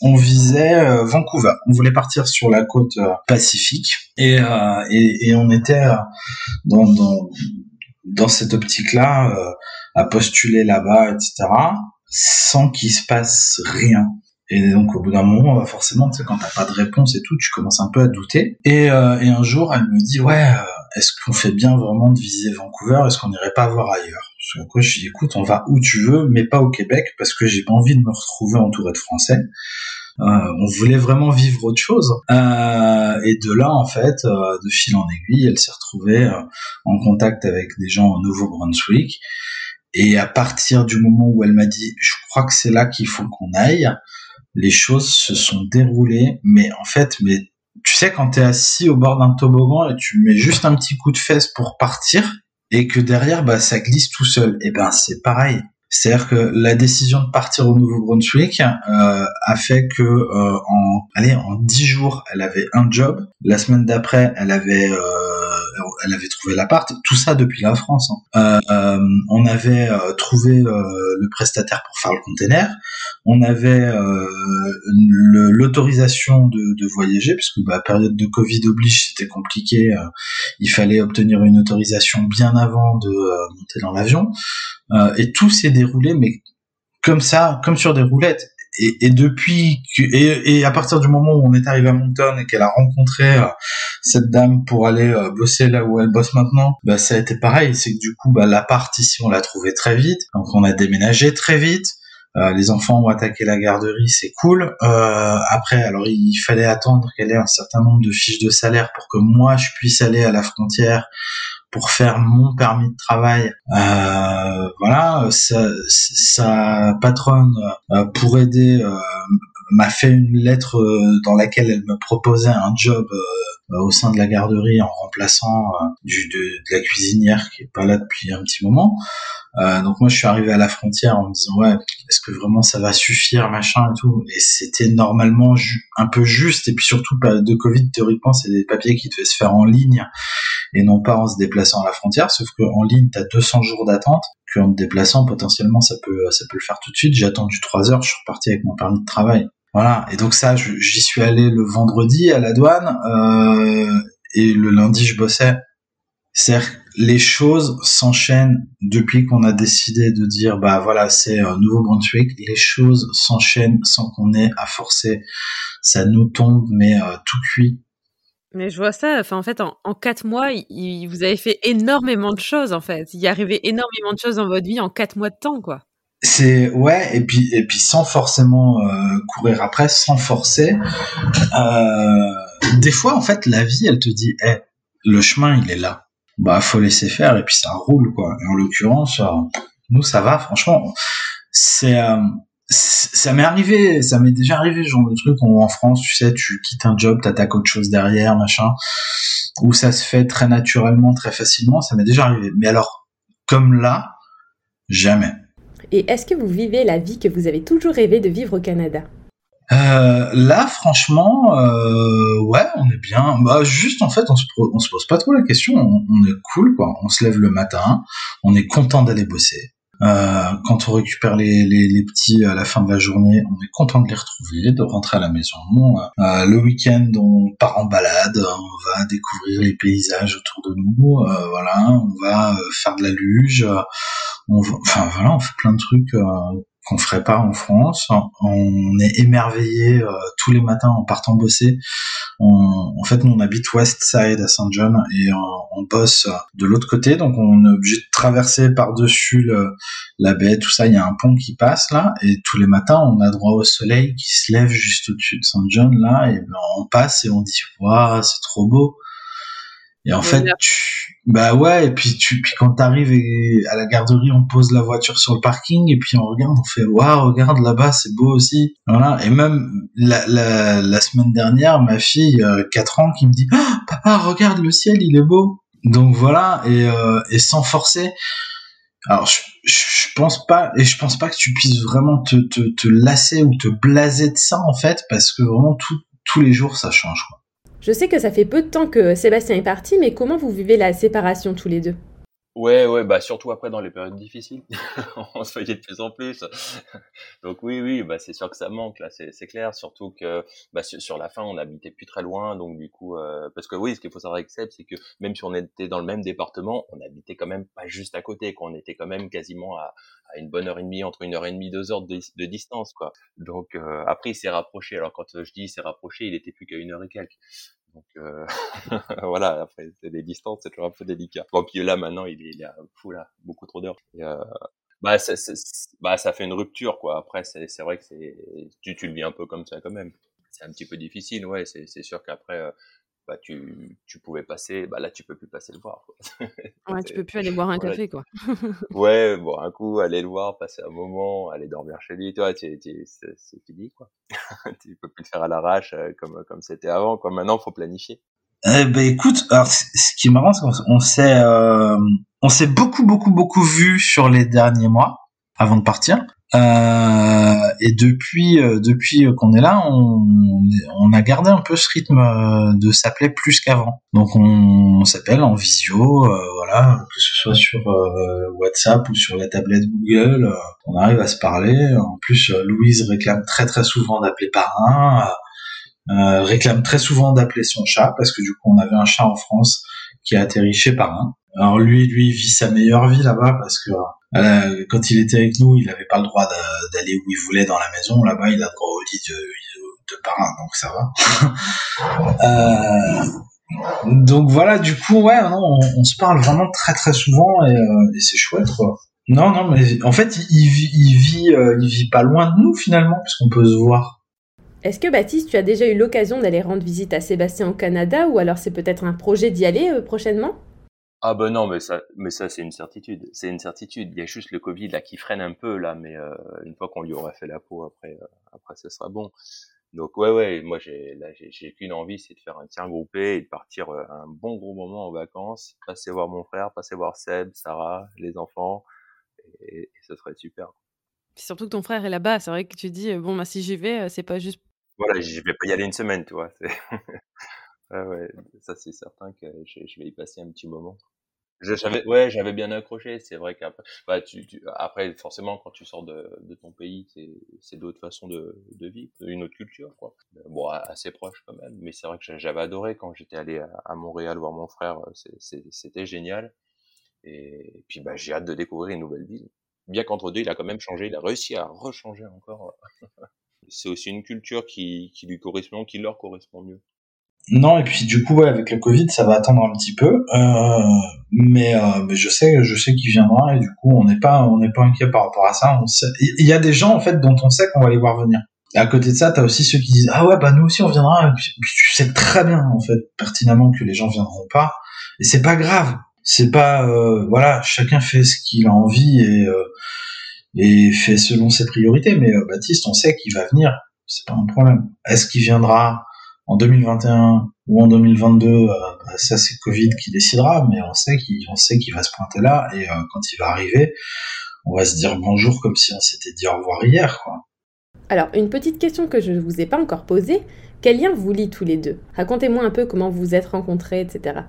on visait euh, Vancouver. On voulait partir sur la côte euh, pacifique et, euh, et, et, on était dans, dans, dans cette optique-là à postuler là-bas, etc., sans qu'il se passe rien. Et donc au bout d'un moment, forcément, tu sais, quand t'as pas de réponse et tout, tu commences un peu à douter. Et, et un jour, elle me dit, ouais, est-ce qu'on fait bien vraiment de viser Vancouver? Est-ce qu'on n'irait pas voir ailleurs? Sur quoi je dis, écoute, on va où tu veux, mais pas au Québec, parce que j'ai pas envie de me retrouver entouré de Français. Euh, on voulait vraiment vivre autre chose. Euh, et de là, en fait, euh, de fil en aiguille, elle s'est retrouvée en contact avec des gens au Nouveau-Brunswick. Et à partir du moment où elle m'a dit, je crois que c'est là qu'il faut qu'on aille, les choses se sont déroulées. Mais en fait, mais tu sais, quand t'es assis au bord d'un toboggan et tu mets juste un petit coup de fesse pour partir, et que derrière, bah, ça glisse tout seul, et ben c'est pareil. C'est-à-dire que la décision de partir au Nouveau-Brunswick euh, a fait que euh, en allez en dix jours, elle avait un job. La semaine d'après, elle avait euh, elle avait trouvé l'appart. Tout ça depuis la France. Hein. on avait trouvé le prestataire pour faire le container. On avait l'autorisation de, de, voyager puisque bah, période de Covid oblige, c'était compliqué. il fallait obtenir une autorisation bien avant de monter dans l'avion. Euh, et tout s'est déroulé, mais comme ça, comme sur des roulettes. Et, et depuis que, et, et, à partir du moment où on est arrivé à Moncton et qu'elle a rencontré euh, cette dame pour aller euh, bosser là où elle bosse maintenant, bah ça a été pareil. C'est que du coup, bah l'appart ici, on l'a trouvé très vite. Donc on a déménagé très vite. Euh, les enfants ont attaqué la garderie, c'est cool. Euh, après, alors il fallait attendre qu'elle ait un certain nombre de fiches de salaire pour que moi je puisse aller à la frontière pour faire mon permis de travail. Euh, voilà, sa, patronne euh, pour aider euh, m'a fait une lettre euh, dans laquelle elle me proposait un job au sein de la garderie en remplaçant du, de, de, la cuisinière qui est pas là depuis un petit moment. Euh, donc moi je suis arrivé à la frontière en me disant ouais est-ce que vraiment ça va suffire machin et tout. Et c'était normalement un peu juste. Et puis surtout de Covid théoriquement c'est des papiers qui devaient se faire en ligne et non pas en se déplaçant à la frontière. Sauf qu'en ligne tu as 200 jours d'attente qu'en te déplaçant potentiellement ça peut ça peut le faire tout de suite. J'ai attendu 3 heures je suis reparti avec mon permis de travail voilà. Et donc ça j'y suis allé le vendredi à la douane euh, et le lundi je bossais. C'est les choses s'enchaînent depuis qu'on a décidé de dire bah voilà c'est un Nouveau-Brunswick les choses s'enchaînent sans qu'on ait à forcer. Ça nous tombe mais euh, tout cuit. Mais je vois ça. En fait en, quatre mois vous avez fait énormément de choses en fait. Il y arrivé énormément de choses dans votre vie en quatre mois de temps quoi c'est ouais et puis et puis sans forcément euh, courir après sans forcer euh, des fois en fait la vie elle te dit hey, le chemin il est là bah faut laisser faire et puis ça roule quoi. Et en l'occurrence, euh, nous ça va franchement. C'est euh, ça m'est arrivé, ça m'est déjà arrivé genre de truc où en France, tu sais, tu quittes un job, t'attaques autre chose derrière, machin, où ça se fait très naturellement, très facilement, ça m'est déjà arrivé. Mais alors, comme là, jamais. Et est-ce que vous vivez la vie que vous avez toujours rêvé de vivre au Canada? Euh, là, franchement, euh, ouais, on est bien. Bah, juste en fait, on se, on se pose pas trop la question. On, est cool, quoi. On se lève le matin, on est content d'aller bosser. Euh, quand on récupère les, les, les, petits à la fin de la journée, on est content de les retrouver, de rentrer à la maison. Euh, le week-end, on part en balade, on va découvrir les paysages autour de nous. Euh, voilà, on va euh, faire de la luge. On enfin voilà, on fait plein de trucs qu'on ferait pas en France. On est émerveillé euh, tous les matins en partant bosser. en fait, nous on habite West Side à Saint John et on, bosse de l'autre côté, donc on est obligé de traverser par-dessus la baie, tout ça. Il y a un pont qui passe là, et tous les matins on a droit au soleil qui se lève juste au-dessus de Saint John là, et ben, on passe et on dit waouh, c'est trop beau. Et en fait, bah ouais, et puis tu, puis quand t'arrives à la garderie, on pose la voiture sur le parking et puis on regarde, on fait waouh, regarde là-bas, c'est beau aussi. Voilà. Et même la, la, la semaine dernière, ma fille, euh, 4 ans, qui me dit, oh, papa, regarde le ciel, il est beau. Donc voilà, et, euh, et sans forcer. Alors je, je pense pas, et je pense pas que tu puisses vraiment te, te, te lasser ou te blaser de ça en fait, parce que vraiment tout, tous les jours ça change. Quoi. Je sais que ça fait peu de temps que Sébastien est parti, mais comment vous vivez la séparation tous les deux? Ouais, ouais, bah surtout après dans les périodes difficiles, [laughs] on se voyait de plus en plus. Donc oui, oui, bah c'est sûr que ça manque là, c'est clair. Surtout que bah, sur, la fin, on n'habitait plus très loin, donc du coup, euh, parce que oui, ce qu'il faut savoir avec Seb, c'est que même si on était dans le même département, on habitait quand même pas juste à côté, qu'on était quand même quasiment à, une bonne heure et demie, entre une heure et demie, deux heures de, distance, quoi. Donc euh, après, il s'est rapproché. Alors quand je dis s'est rapproché, il était plus qu'à une heure et quelques. Donc euh, [laughs] voilà, après c'est des distances, c'est toujours un peu délicat. Bon puis là maintenant il est, il a fou là, beaucoup trop d'heures. Euh, bah ça, bah ça fait une rupture quoi. Après c'est c'est vrai que c'est tu tu le vis un peu comme ça quand même. C'est un petit peu difficile, ouais. C'est c'est sûr qu'après euh, bah, tu, tu pouvais passer, bah là tu peux plus passer le voir. Quoi. [laughs] ouais, tu peux plus aller boire un café quoi. [laughs] ouais, boire un coup, aller le voir, passer un moment, aller dormir chez lui, toi, c'est fini quoi. [laughs] tu peux plus le faire à l'arrache euh, comme comme c'était avant quoi. Maintenant, faut planifier. Eh ben écoute, alors ce qui est marrant, c'est qu'on s'est euh, on s'est beaucoup beaucoup beaucoup vu sur les derniers mois. avant de partir. Euh, et depuis, euh, depuis qu'on est là, on, on, a gardé un peu ce rythme euh, de s'appeler plus qu'avant. Donc on, s'appelle en visio, voilà, que ce soit sur WhatsApp ou sur la tablette Google, on arrive à se parler. En plus, Louise réclame très très souvent d'appeler parrain, réclame très souvent d'appeler son chat parce que du coup on avait un chat en France qui a atterri chez parrain. Alors lui, lui vit sa meilleure vie là-bas parce que quand il était avec nous, il n'avait pas le droit d'aller où il voulait dans la maison. Là-bas, il a le droit au lit de, de parrain, donc ça va. [laughs] euh, donc voilà, du coup, ouais, non, on, on, se parle vraiment très très souvent et, euh, et c'est chouette, quoi. Non, non, mais en fait, il, vit, il vit, euh, il vit pas loin de nous finalement, puisqu'on peut se voir. Est-ce que Baptiste, tu as déjà eu l'occasion d'aller rendre visite à Sébastien au Canada, ou alors c'est peut-être un projet d'y aller euh, prochainement? Ah ben non, mais ça, mais ça c'est une certitude. C'est une certitude. Il y a juste le Covid là qui freine un peu là, mais euh, une fois qu'on lui aura fait la peau, après, euh, après ce sera bon. Donc ouais, ouais, moi j'ai là j'ai qu'une envie, c'est de faire un tiers groupé et de partir euh, un bon gros moment en vacances, passer voir mon frère, passer voir Seb, Sarah, les enfants, et, et ce serait super. Surtout que ton frère est là-bas, c'est vrai que tu dis bon bah si j'y vais, c'est pas juste. Voilà, je vais pas y aller une semaine, tu vois. [laughs] Ouais, ouais, ça c'est certain que je, je, vais y passer un petit moment. J'avais, ouais, j'avais bien accroché. C'est vrai qu'après, bah, tu, tu, après, forcément, quand tu sors de, de ton pays, c'est d'autres façons de, de vivre, une autre culture, quoi. Bon, assez proche quand même. Mais c'est vrai que j'avais adoré quand j'étais allé à, à, Montréal voir mon frère. C'était génial. Et puis, bah, j'ai hâte de découvrir une nouvelle ville. Bien qu'entre deux, il a quand même changé. Il a réussi à rechanger encore. [laughs] c'est aussi une culture qui, qui lui correspond, qui leur correspond mieux. Non, et puis du coup, ouais, avec le Covid, ça va attendre un petit peu, euh, mais, euh, mais je sais, je sais qu'il viendra et du coup, on n'est pas, on n'est pas inquiet par rapport à ça. Il y a des gens en fait dont on sait qu'on va les voir venir. Et à côté de ça, t'as aussi ceux qui disent ah ouais bah nous aussi on viendra. Et puis, tu sais très bien en fait pertinemment que les gens viendront pas et c'est pas grave. C'est pas euh, voilà, chacun fait ce qu'il a envie et euh, et fait selon ses priorités. Mais euh, Baptiste, on sait qu'il va venir, c'est pas un problème. Est-ce qu'il viendra? En 2021 ou en 2022, euh, bah, ça c'est Covid qui décidera, mais on sait qu'il sait qu'il va se pointer là et euh, quand il va arriver, on va se dire bonjour comme si on s'était dit au revoir hier. Quoi. Alors une petite question que je ne vous ai pas encore posée, quel lien vous lie tous les deux? Racontez-moi un peu comment vous vous êtes rencontrés, etc.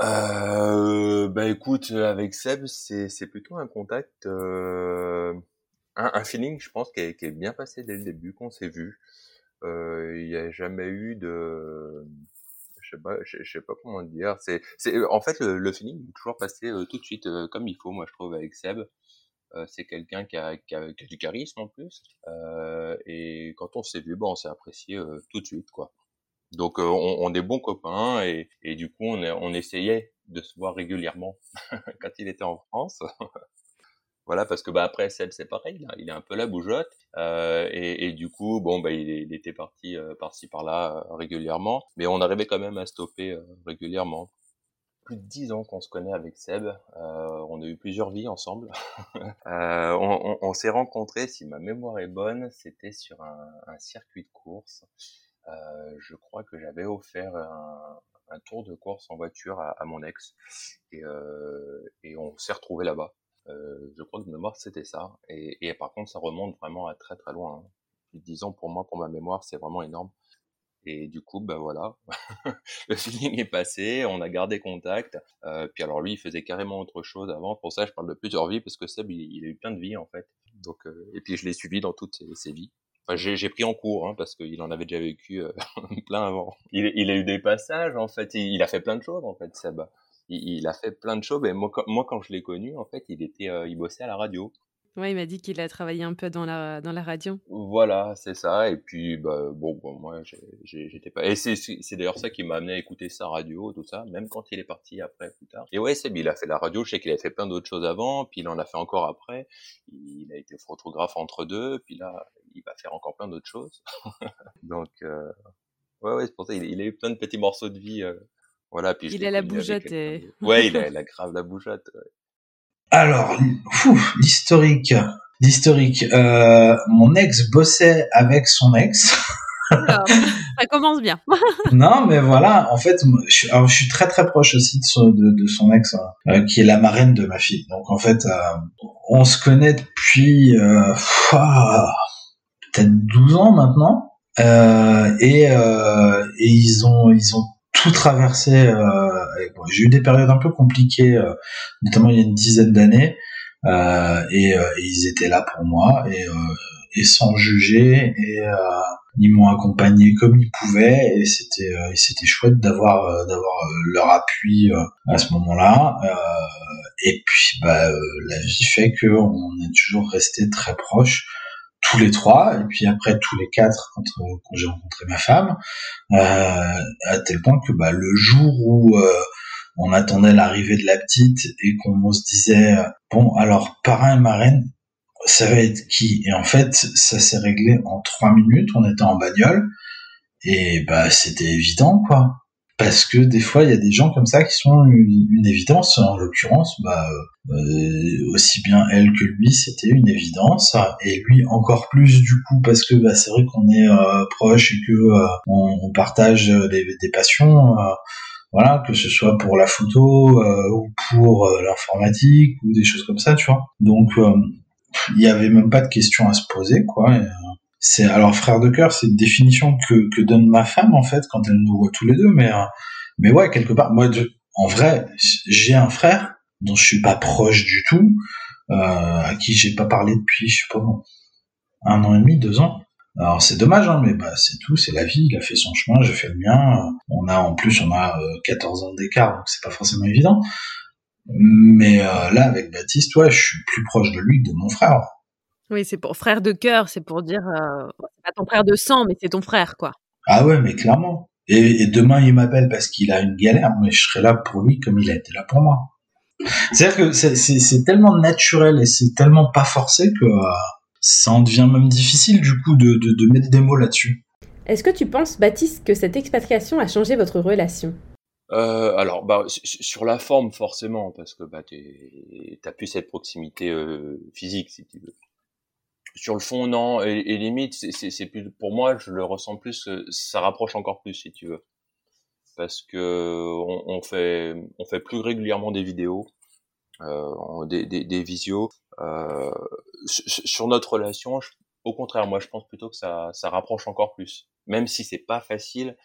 Euh, bah écoute, avec Seb, c'est plutôt un contact, euh, un, un, feeling, je pense, qui est, qui est bien passé dès le début, qu'on s'est vu. Euh, il n'y a jamais eu de je sais pas, je, sais pas comment dire. C'est, c'est, en fait, le, le feeling est toujours passé euh, tout de suite euh, comme il faut, moi je trouve avec Seb. c'est quelqu'un qui a, qui, a, qui a, du charisme en plus. et quand on s'est vu, bon, on s'est apprécié tout de suite, quoi. Donc on, on, est bons copains et, et du coup on, on essayait de se voir régulièrement [laughs] quand il était en France. [laughs] Voilà, parce que bah après Seb c'est pareil, il est un peu la bougeotte euh, et, et, du coup bon bah il, il était parti euh, par-ci par-là euh, régulièrement, mais on arrivait quand même à stopper euh, régulièrement. Plus de dix ans qu'on se connaît avec Seb, euh, on a eu plusieurs vies ensemble. [laughs] on, on, on s'est rencontrés, si ma mémoire est bonne, c'était sur un, un, circuit de course. je crois que j'avais offert un, un, tour de course en voiture à, à mon ex et, et on s'est retrouvés là-bas. Euh, je crois que de mémoire c'était ça. Et, et, par contre, ça remonte vraiment à très très loin. Hein. Plus de 10 ans pour moi, pour ma mémoire, c'est vraiment énorme. Et du coup, ben voilà, [laughs] le feeling est passé, on a gardé contact. Euh, puis alors lui, il faisait carrément autre chose avant. Pour ça, je parle de plusieurs vies parce que Seb, il, il a eu plein de vies en fait. Donc, euh, et puis je l'ai suivi dans toutes ses, vies. Enfin, j'ai pris en cours hein, parce qu'il en avait déjà vécu euh, [laughs] plein avant. Il, il, a eu des passages en fait. Il, a fait plein de choses en fait, Seb il, a fait plein de choses. Mais moi, moi quand je l'ai connu, en fait, il était, euh, il bossait à la radio. Ouais, il m'a dit qu'il a travaillé un peu dans la, dans la radio. Voilà, c'est ça. Et puis, bah, bon, bon moi, j'étais pas. Et c'est d'ailleurs ça qui m'a amené à écouter sa radio, tout ça, même quand il est parti après, plus tard. Et ouais, c'est il a fait la radio. Je sais qu'il avait fait plein d'autres choses avant, puis il en a fait encore après. Il a été photographe entre deux, puis là, il va faire encore plein d'autres choses. [laughs] Donc, euh, ouais, ouais, c'est pour ça. Il, il, a eu plein de petits morceaux de vie. Euh, voilà, puis il a la bougeotte. Et... Ouais, il a, [laughs] il a grave la bougeotte. Ouais. Alors, l'historique. L'historique. Euh, mon ex bossait avec son ex. [laughs] ça commence bien. [laughs] non, mais voilà, en fait, je, suis, alors, je suis très très proche aussi de son, de, son ex, hein, euh, qui est la marraine de ma fille. Donc en fait, euh, on se connaît depuis euh, peut-être 12 ans maintenant, et, et ils ont ils ont tout traversé. J'ai eu des périodes un peu compliquées, notamment il y a une dizaine d'années, et, et, ils étaient là pour moi et sans juger et euh, ils m'ont accompagné comme ils pouvaient et c'était euh, c'était chouette d'avoir euh, d'avoir leur appui à ce moment-là et puis bah la vie fait que on est toujours resté très proches tous les trois et puis après tous les quatre quand, quand j'ai rencontré ma femme à tel point que bah le jour où on attendait l'arrivée de la petite et qu'on se disait bon alors parrain et marraine ça va être qui? Et en fait, ça s'est réglé en trois minutes. On était en bagnole et bah c'était évident quoi. Parce que des fois, il y a des gens comme ça qui sont une, évidence. En l'occurrence, bah, euh, aussi bien elle que lui, c'était une évidence. Et lui encore plus du coup, parce que bah, c'est vrai qu'on est euh, proche et que euh, on, partage des, des passions. voilà, que ce soit pour la photo ou pour l'informatique ou des choses comme ça, tu vois. Donc il y avait même pas de question à se poser, quoi. Euh, c'est alors frère de cœur, c'est une définition que, donne ma femme en fait quand elle nous voit tous les deux, mais euh, mais ouais quelque part, moi en vrai, j'ai un frère dont je suis pas proche du tout, euh, à qui j'ai pas parlé depuis je sais pas un an et demi, deux ans. Alors c'est dommage, hein, mais bah c'est tout, c'est la vie. Il a fait son chemin, j'ai fait le mien. On a en plus on a 14 ans d'écart, donc c'est pas forcément évident. Mais euh, là, avec Baptiste, ouais, je suis plus proche de lui que de mon frère. Oui, c'est pour frère de cœur, c'est pour dire, euh, pas ton frère de sang, mais c'est ton frère, quoi. Ah ouais, mais clairement. Et, demain, il m'appelle parce qu'il a une galère, mais je serai là pour lui comme il a été là pour moi. C'est-à-dire que c'est tellement naturel et c'est tellement pas forcé que euh, ça en devient même difficile, du coup, de, de, de mettre des mots là-dessus. Est-ce que tu penses, Baptiste, que cette expatriation a changé votre relation? Euh, alors, bah, sur la forme, forcément, parce que bah, t'as plus cette proximité euh, physique, si tu veux. Sur le fond, non. Et, limite, c'est plus pour moi, je le ressens plus. Ça rapproche encore plus, si tu veux, parce que on, on fait, on fait plus régulièrement des vidéos, euh, des, des, des, visios. Euh, sur notre relation, au contraire, moi, je pense plutôt que ça, ça rapproche encore plus, même si c'est pas facile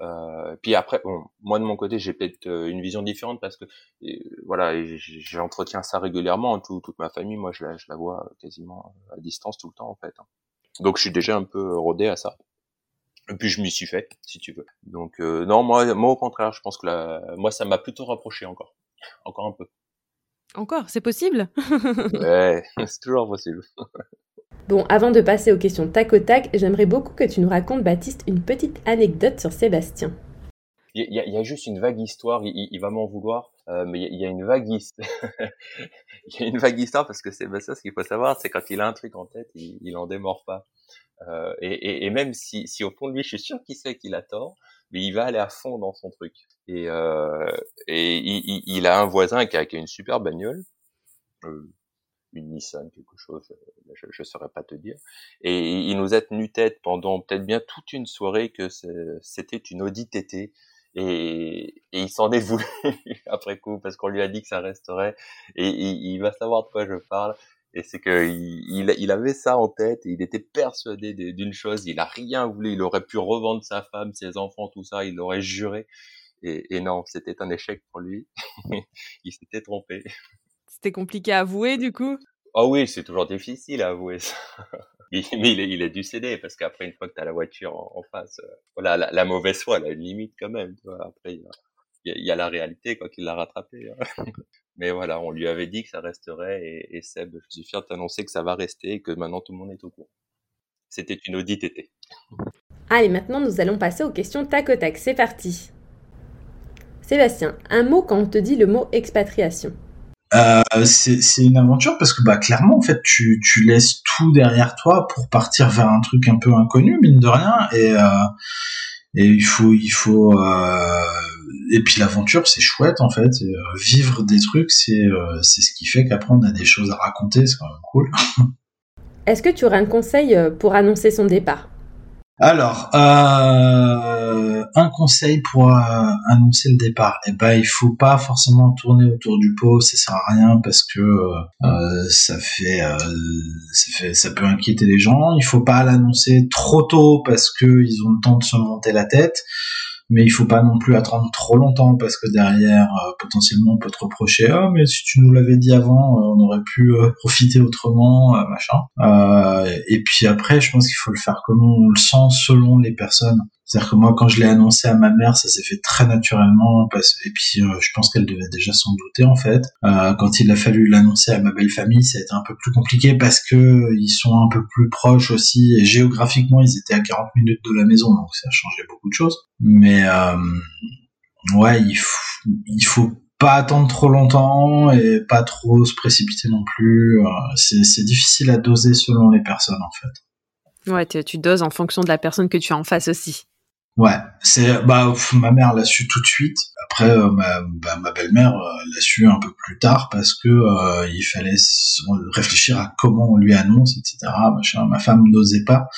euh, puis après, bon, moi de mon côté, j'ai peut-être euh, une vision différente parce que voilà, j'entretiens ça régulièrement. Tout, toute ma famille, moi, je la, je la vois quasiment à distance tout le temps en fait. Hein. Donc je suis déjà un peu rodé à ça. Et puis je m'y suis fait, si tu veux. Donc euh, non, moi, moi au contraire, je pense que la, moi ça m'a plutôt rapproché encore, encore un peu. Encore, c'est possible? [laughs] Ouais, [laughs] c'est toujours possible. [laughs] Bon, avant de passer aux questions tac au tac, j'aimerais beaucoup que tu nous racontes, Baptiste, une petite anecdote sur Sébastien. Il y, a, juste une vague histoire, il, va m'en vouloir, euh, mais il y, a une vague histoire. [laughs] il y a une vague histoire parce que Sébastien, ce qu'il faut savoir, c'est quand il a un truc en tête, il, il en démord pas. Euh, et, même si, au fond de lui, je suis sûr qu'il sait qu'il a tort, mais il va aller à fond dans son truc. Et, euh, il, a un voisin qui a une super bagnole, une Nissan, quelque chose, euh, je ne saurais pas te dire. Et il nous a tenu tête pendant peut-être bien toute une soirée que c'était une Audi TT. Et, il s'en est [laughs] voulu après coup parce qu'on lui a dit que ça resterait. Et il, va savoir de quoi je parle. Et c'est que il, il, avait ça en tête et il était persuadé d'une chose. Il a rien voulu. Il aurait pu revendre sa femme, ses enfants, tout ça. Il aurait juré. Et non, c'était un échec pour lui. [laughs] il s'était trompé. C'était compliqué à avouer du coup? Oh oui, c'est toujours difficile à avouer ça. [laughs] Mais il est, il est dû céder parce qu'après une fois que tu as la voiture en, face, euh, voilà, la, mauvaise foi, elle a une limite quand même. Tu vois. Après, il y, a, la réalité quoi qu'il l'a rattrapé. Hein. [laughs] Mais voilà, on lui avait dit que ça resterait et, et Seb, je suis fier de t'annoncer que ça va rester et que maintenant tout le monde est au courant. C'était une audite été. Allez, maintenant nous allons passer aux questions tac au tac. C'est parti. Sébastien, un mot quand on te dit le mot expatriation? Euh, c'est une aventure parce que bah clairement en fait tu, tu laisses tout derrière toi pour partir vers un truc un peu inconnu mine de rien. Et euh, et il faut il faut euh, et puis l'aventure c'est chouette en fait. Vivre des trucs c'est c'est ce qui fait qu'après on a des choses à raconter c'est quand même cool. [laughs] Est-ce que tu aurais un conseil pour annoncer son départ? Alors, euh, un conseil pour euh, annoncer le départ. Eh ben, il faut pas forcément tourner autour du pot, ça sert à rien parce que euh, ça fait, euh, ça fait, ça peut inquiéter les gens. Il faut pas l'annoncer trop tôt parce que ils ont le temps de se monter la tête mais il faut pas non plus attendre trop longtemps parce que derrière euh, potentiellement on peut te reprocher ah mais si tu nous l'avais dit avant euh, on aurait pu euh, profiter autrement machin et puis après je pense qu'il faut le faire comme on le sent selon les personnes c'est-à-dire que moi, quand je l'ai annoncé à ma mère, ça s'est fait très naturellement. Et puis, je pense qu'elle devait déjà s'en douter, en fait. Euh, quand il a fallu l'annoncer à ma belle famille, ça a été un peu plus compliqué parce que ils sont un peu plus proches aussi. Et géographiquement, ils étaient à 40 minutes de la maison, donc ça a changé beaucoup de choses. Mais euh, ouais, il faut, il faut pas attendre trop longtemps et pas trop se précipiter non plus. Euh, c'est difficile à doser selon les personnes, en fait. Ouais, tu doses en fonction de la personne que tu as en face aussi. Ouais, c'est bah ma mère l'a su tout de suite. Après euh, ma, bah, ma belle-mère euh, l'a su un peu plus tard parce que euh, il fallait réfléchir à comment on lui annonce, etc. Machin. Ma femme n'osait pas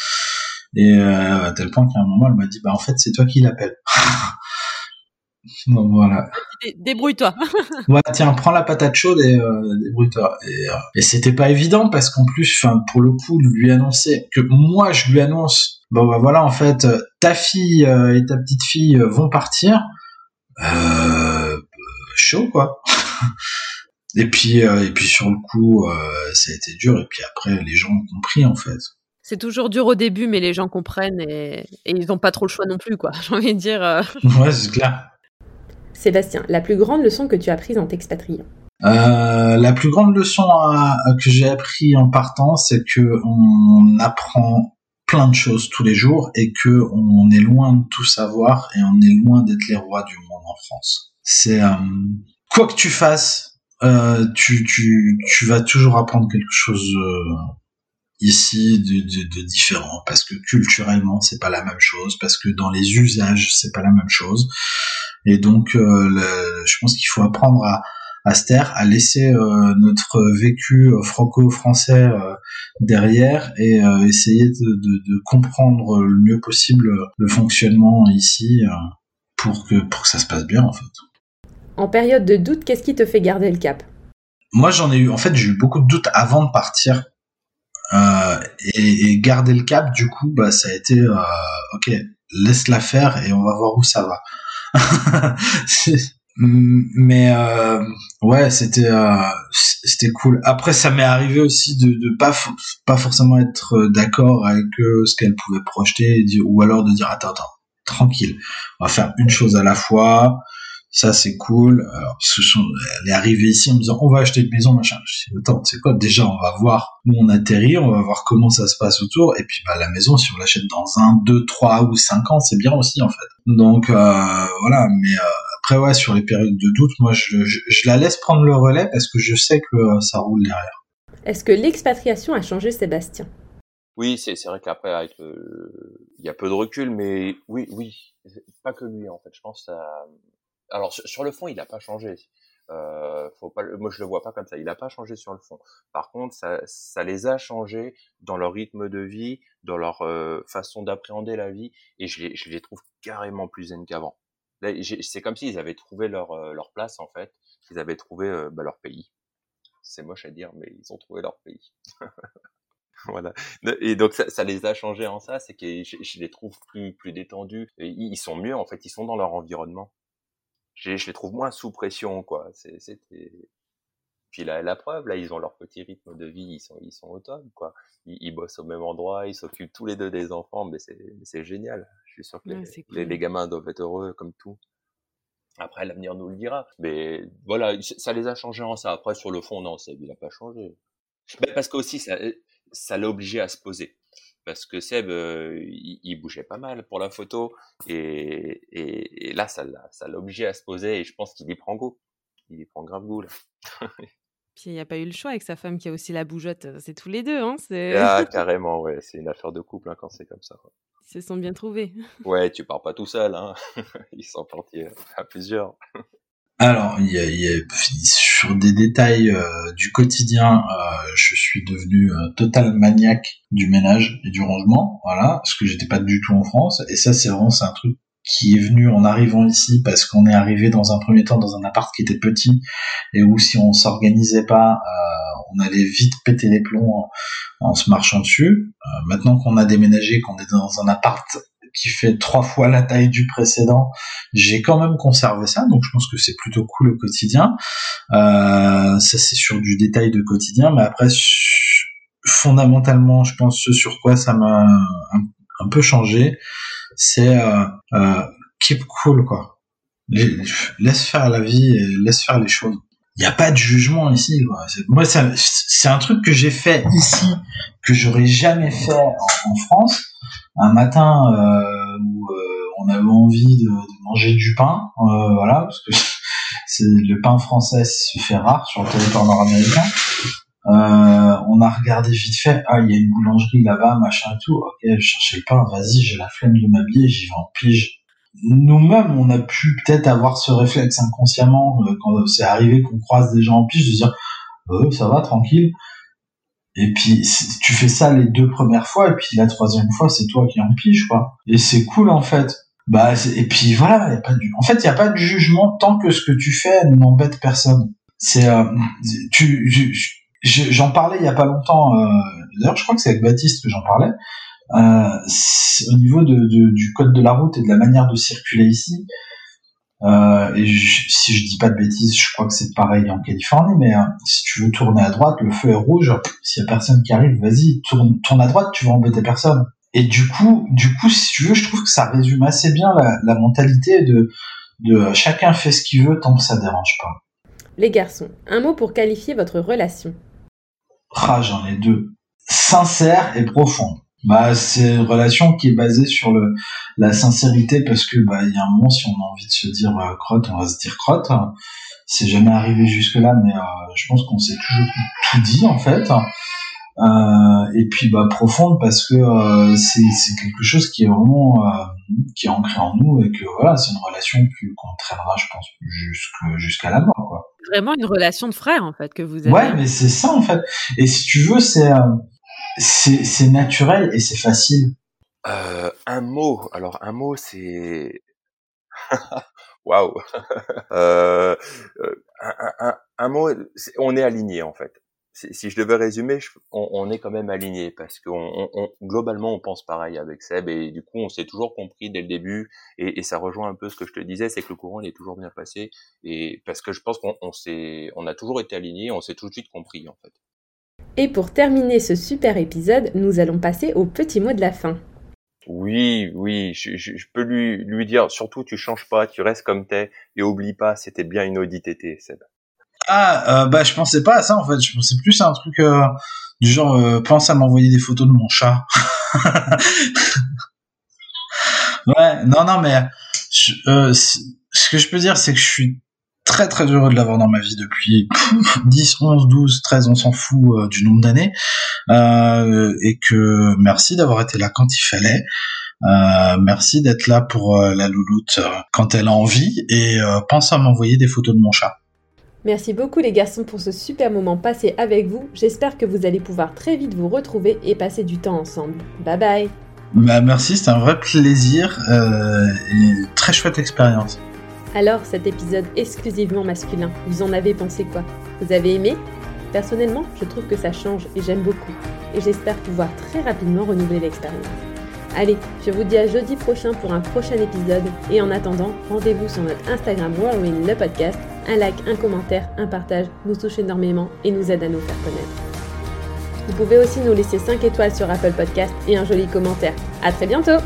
et à tel point qu'à un moment elle m'a dit bah en fait c'est toi qui l'appelle. [laughs] Donc voilà. Débrouille-toi. [laughs] ouais, tiens, prends la patate chaude et débrouille-toi. Et, et c'était pas évident parce qu'en plus, enfin, pour le coup, lui annoncer que moi je lui annonce bon bah voilà en fait ta fille euh, et ta petite fille euh, vont partir. Euh, chaud quoi. [laughs] Et puis et puis sur le coup ça a été dur. Et puis après les gens ont compris en fait. C'est toujours dur au début mais les gens comprennent et, ils n'ont pas trop le choix non plus quoi. [laughs] J'ai envie de dire [laughs] ouais c'est clair. Sébastien la plus grande leçon que tu as prise en t'expatriant? La plus grande leçon que j'ai appris en partant, c'est que on apprend plein de choses tous les jours et que on est loin de tout savoir et on est loin d'être les rois du monde en France. C'est euh, quoi que tu fasses, euh, tu, vas toujours apprendre quelque chose euh, ici de, différent parce que culturellement c'est pas la même chose, parce que dans les usages c'est pas la même chose et donc je pense qu'il faut apprendre à à à laisser euh, notre vécu euh, franco-français euh, derrière et essayer de, comprendre le mieux possible le fonctionnement ici pour que pour que ça se passe bien en fait. En période de doute, qu'est-ce qui te fait garder le cap? Moi, j'en ai eu. En fait, j'ai eu beaucoup de doutes avant de partir. et, garder le cap, du coup, bah, ça a été ok, laisse la faire et on va voir où ça va. [laughs] mais euh, ouais c'était euh, c'était cool. Après ça m'est arrivé aussi de, de pas pas forcément être euh, d'accord avec euh, ce qu'elle pouvait projeter ou alors de dire attends attends tranquille on va faire une chose à la fois. Ça c'est cool. Alors ce sont, elle est arrivée ici en me disant on va acheter une maison machin. Je dis attends c'est quoi déjà on va voir où on atterrit on va voir comment ça se passe autour. Et puis bah la maison si on l'achète dans un deux trois ou cinq ans c'est bien aussi en fait. Donc voilà mais après, ouais, sur les périodes de doute, moi, je, la laisse prendre le relais parce que je sais que euh, ça roule derrière. Est-ce que l'expatriation a changé Sébastien? Oui, c'est vrai qu'après, avec il y a peu de recul, mais oui, oui, pas que lui, en fait. Je pense à... Alors, sur le fond, il n'a pas changé. Euh, faut pas, moi, je le vois pas comme ça. Il n'a pas changé sur le fond. Par contre, ça, ça les a changés dans leur rythme de vie, dans leur euh, façon d'appréhender la vie, et je les, je les trouve carrément plus zen qu'avant c'est comme s'ils avaient trouvé leur, euh, leur place en fait, ils avaient trouvé euh, bah, leur pays. C'est moche à dire, mais ils ont trouvé leur pays. [laughs] voilà. Et donc ça, les a changés en ça, c'est que je, les trouve plus plus détendus. Ils sont mieux en fait, ils sont dans leur environnement. Je, les trouve moins sous pression quoi. C'était puis la, la preuve, là, ils ont leur petit rythme de vie, ils sont, ils sont au top, quoi. Ils, ils bossent au même endroit, ils s'occupent tous les deux des enfants, mais c'est génial. Je suis sûr que les, les, gamins doivent être heureux comme tout. Après, l'avenir nous le dira. Mais voilà, ça les a changés en ça. Après, sur le fond, non, Seb, il n'a pas changé. Mais parce qu'aussi, ça, ça l'a obligé à se poser. Parce que Seb, euh, il, bougeait pas mal pour la photo. Et, et, et là, ça l'a obligé à se poser. Et je pense qu'il y prend goût. Il y prend grave goût, là. [laughs] Puis il n'y a pas eu le choix avec sa femme qui a aussi la bougeotte. C'est tous les deux, hein Ah, [laughs] carrément, ouais. C'est une affaire de couple hein, quand c'est comme ça. Ils se sont bien trouvés. [laughs] Ouais, tu pars pas tout seul, hein. [laughs] Ils sont partis à plusieurs. Alors, il y a, sur des détails euh, du quotidien, euh, je suis devenu total maniaque du ménage et du rangement, voilà, parce que j'étais pas du tout en France. Et ça, c'est vraiment c'est un truc qui est venu en arrivant ici parce qu'on est arrivé dans un premier temps dans un appart qui était petit et où si on s'organisait pas, on allait vite péter les plombs en, se marchant dessus. maintenant qu'on a déménagé, qu'on est dans un appart qui fait trois fois la taille du précédent, j'ai quand même conservé ça, donc je pense que c'est plutôt cool au quotidien. Euh, ça c'est sur du détail de quotidien, mais après fondamentalement, je pense ce sur quoi ça m'a un, peu changé, c'est euh, euh, keep cool quoi. laisse faire la vie, et laisse faire les choses. Il n'y a pas de jugement ici. Quoi. Moi, c'est un truc que j'ai fait ici que j'aurais jamais fait en France un matin euh, où on avait envie de, manger du pain, voilà, parce que [laughs] le pain français se fait rare sur le territoire nord-américain. On a regardé vite fait, ah il y a une boulangerie là-bas, machin et tout. Ok, je cherchais le pain, vas-y, j'ai la flemme de m'habiller, j'y vais en pige. Nous-mêmes, on a pu peut-être avoir ce réflexe inconsciemment quand c'est arrivé qu'on croise des gens en pige, de dire, euh, ça va, tranquille. Et puis tu fais ça les deux premières fois et puis la troisième fois c'est toi qui en pige quoi. Et c'est cool en fait. Bah et puis voilà, y a pas du... en fait il y a pas de jugement tant que ce que tu fais n'embête personne. C'est euh, tu j'en parlais il y a pas longtemps. Euh, D'ailleurs je crois que c'est avec Baptiste que j'en parlais. Euh, au niveau du code de la route et de la manière de circuler ici, euh, et si je dis pas de bêtises, je crois que c'est pareil en Californie, mais euh, si tu veux tourner à droite, le feu est rouge, s'il y a personne qui arrive, vas-y, tourne, à droite, tu vas embêter personne. Et du coup, du coup, si tu veux, je trouve que ça résume assez bien la, mentalité de, chacun fait ce qu'il veut tant que ça dérange pas. Les garçons, un mot pour qualifier votre relation. Ah, j'en ai deux. Sincère et profonde. Bah, c'est une relation qui est basée sur le, la sincérité parce que bah il y a un moment si on a envie de se dire euh, crotte, on va se dire crotte. C'est jamais arrivé jusque là, mais euh, je pense qu'on s'est toujours tout dit en fait. Euh, et puis bah profonde parce que euh, c'est quelque chose qui est vraiment qui est ancré en nous et que voilà c'est une relation qu'on traînera je pense jusqu'à jusqu'à la mort quoi. Vraiment une relation de frère en fait que vous avez. Ouais mais c'est ça en fait. Et si tu veux c'est c'est naturel et c'est facile. Euh, un mot, alors un mot, c'est [laughs] waouh. [laughs] euh, euh un, un, un, mot, on est aligné en fait. Si je devais résumer, on, on, est quand même aligné parce qu'on on, globalement on pense pareil avec Seb et du coup on s'est toujours compris dès le début et, et, ça rejoint un peu ce que je te disais, c'est que le courant il est toujours bien passé et parce que je pense qu'on s'est, on a toujours été aligné, on s'est tout de suite compris en fait. Et pour terminer ce super épisode, nous allons passer au petit mot de la fin. Oui, oui, je, je, peux lui, lui dire, surtout tu changes pas, tu restes comme t'es, et oublie pas, c'était bien une audit été, Seb. Ah, euh, bah je pensais pas à ça en fait, je pensais plus à un truc euh, du genre, euh, pense à m'envoyer des photos de mon chat. [laughs] ouais, non, non, mais ce que je peux dire, c'est que je suis très très heureux de l'avoir dans ma vie depuis 10, 11, 12, 13, on s'en fout euh, du nombre d'années. Euh, et que merci d'avoir été là quand il fallait. Euh, merci d'être là pour la louloute quand elle a envie et pense à m'envoyer des photos de mon chat. Merci beaucoup les garçons pour ce super moment passé avec vous. J'espère que vous allez pouvoir très vite vous retrouver et passer du temps ensemble. Bye bye. Bah merci, c'était un vrai plaisir et une très chouette expérience. Alors, cet épisode exclusivement masculin, vous en avez pensé quoi? Vous avez aimé? Personnellement, je trouve que ça change et j'aime beaucoup. Et j'espère pouvoir très rapidement renouveler l'expérience. Allez, je vous dis à jeudi prochain pour un prochain épisode. Et en attendant, rendez-vous sur notre Instagram Whirlwind le podcast. Un like, un commentaire, un partage nous touche énormément et nous aide à nous faire connaître. Vous pouvez aussi nous laisser 5 étoiles sur Apple Podcast et un joli commentaire. À très bientôt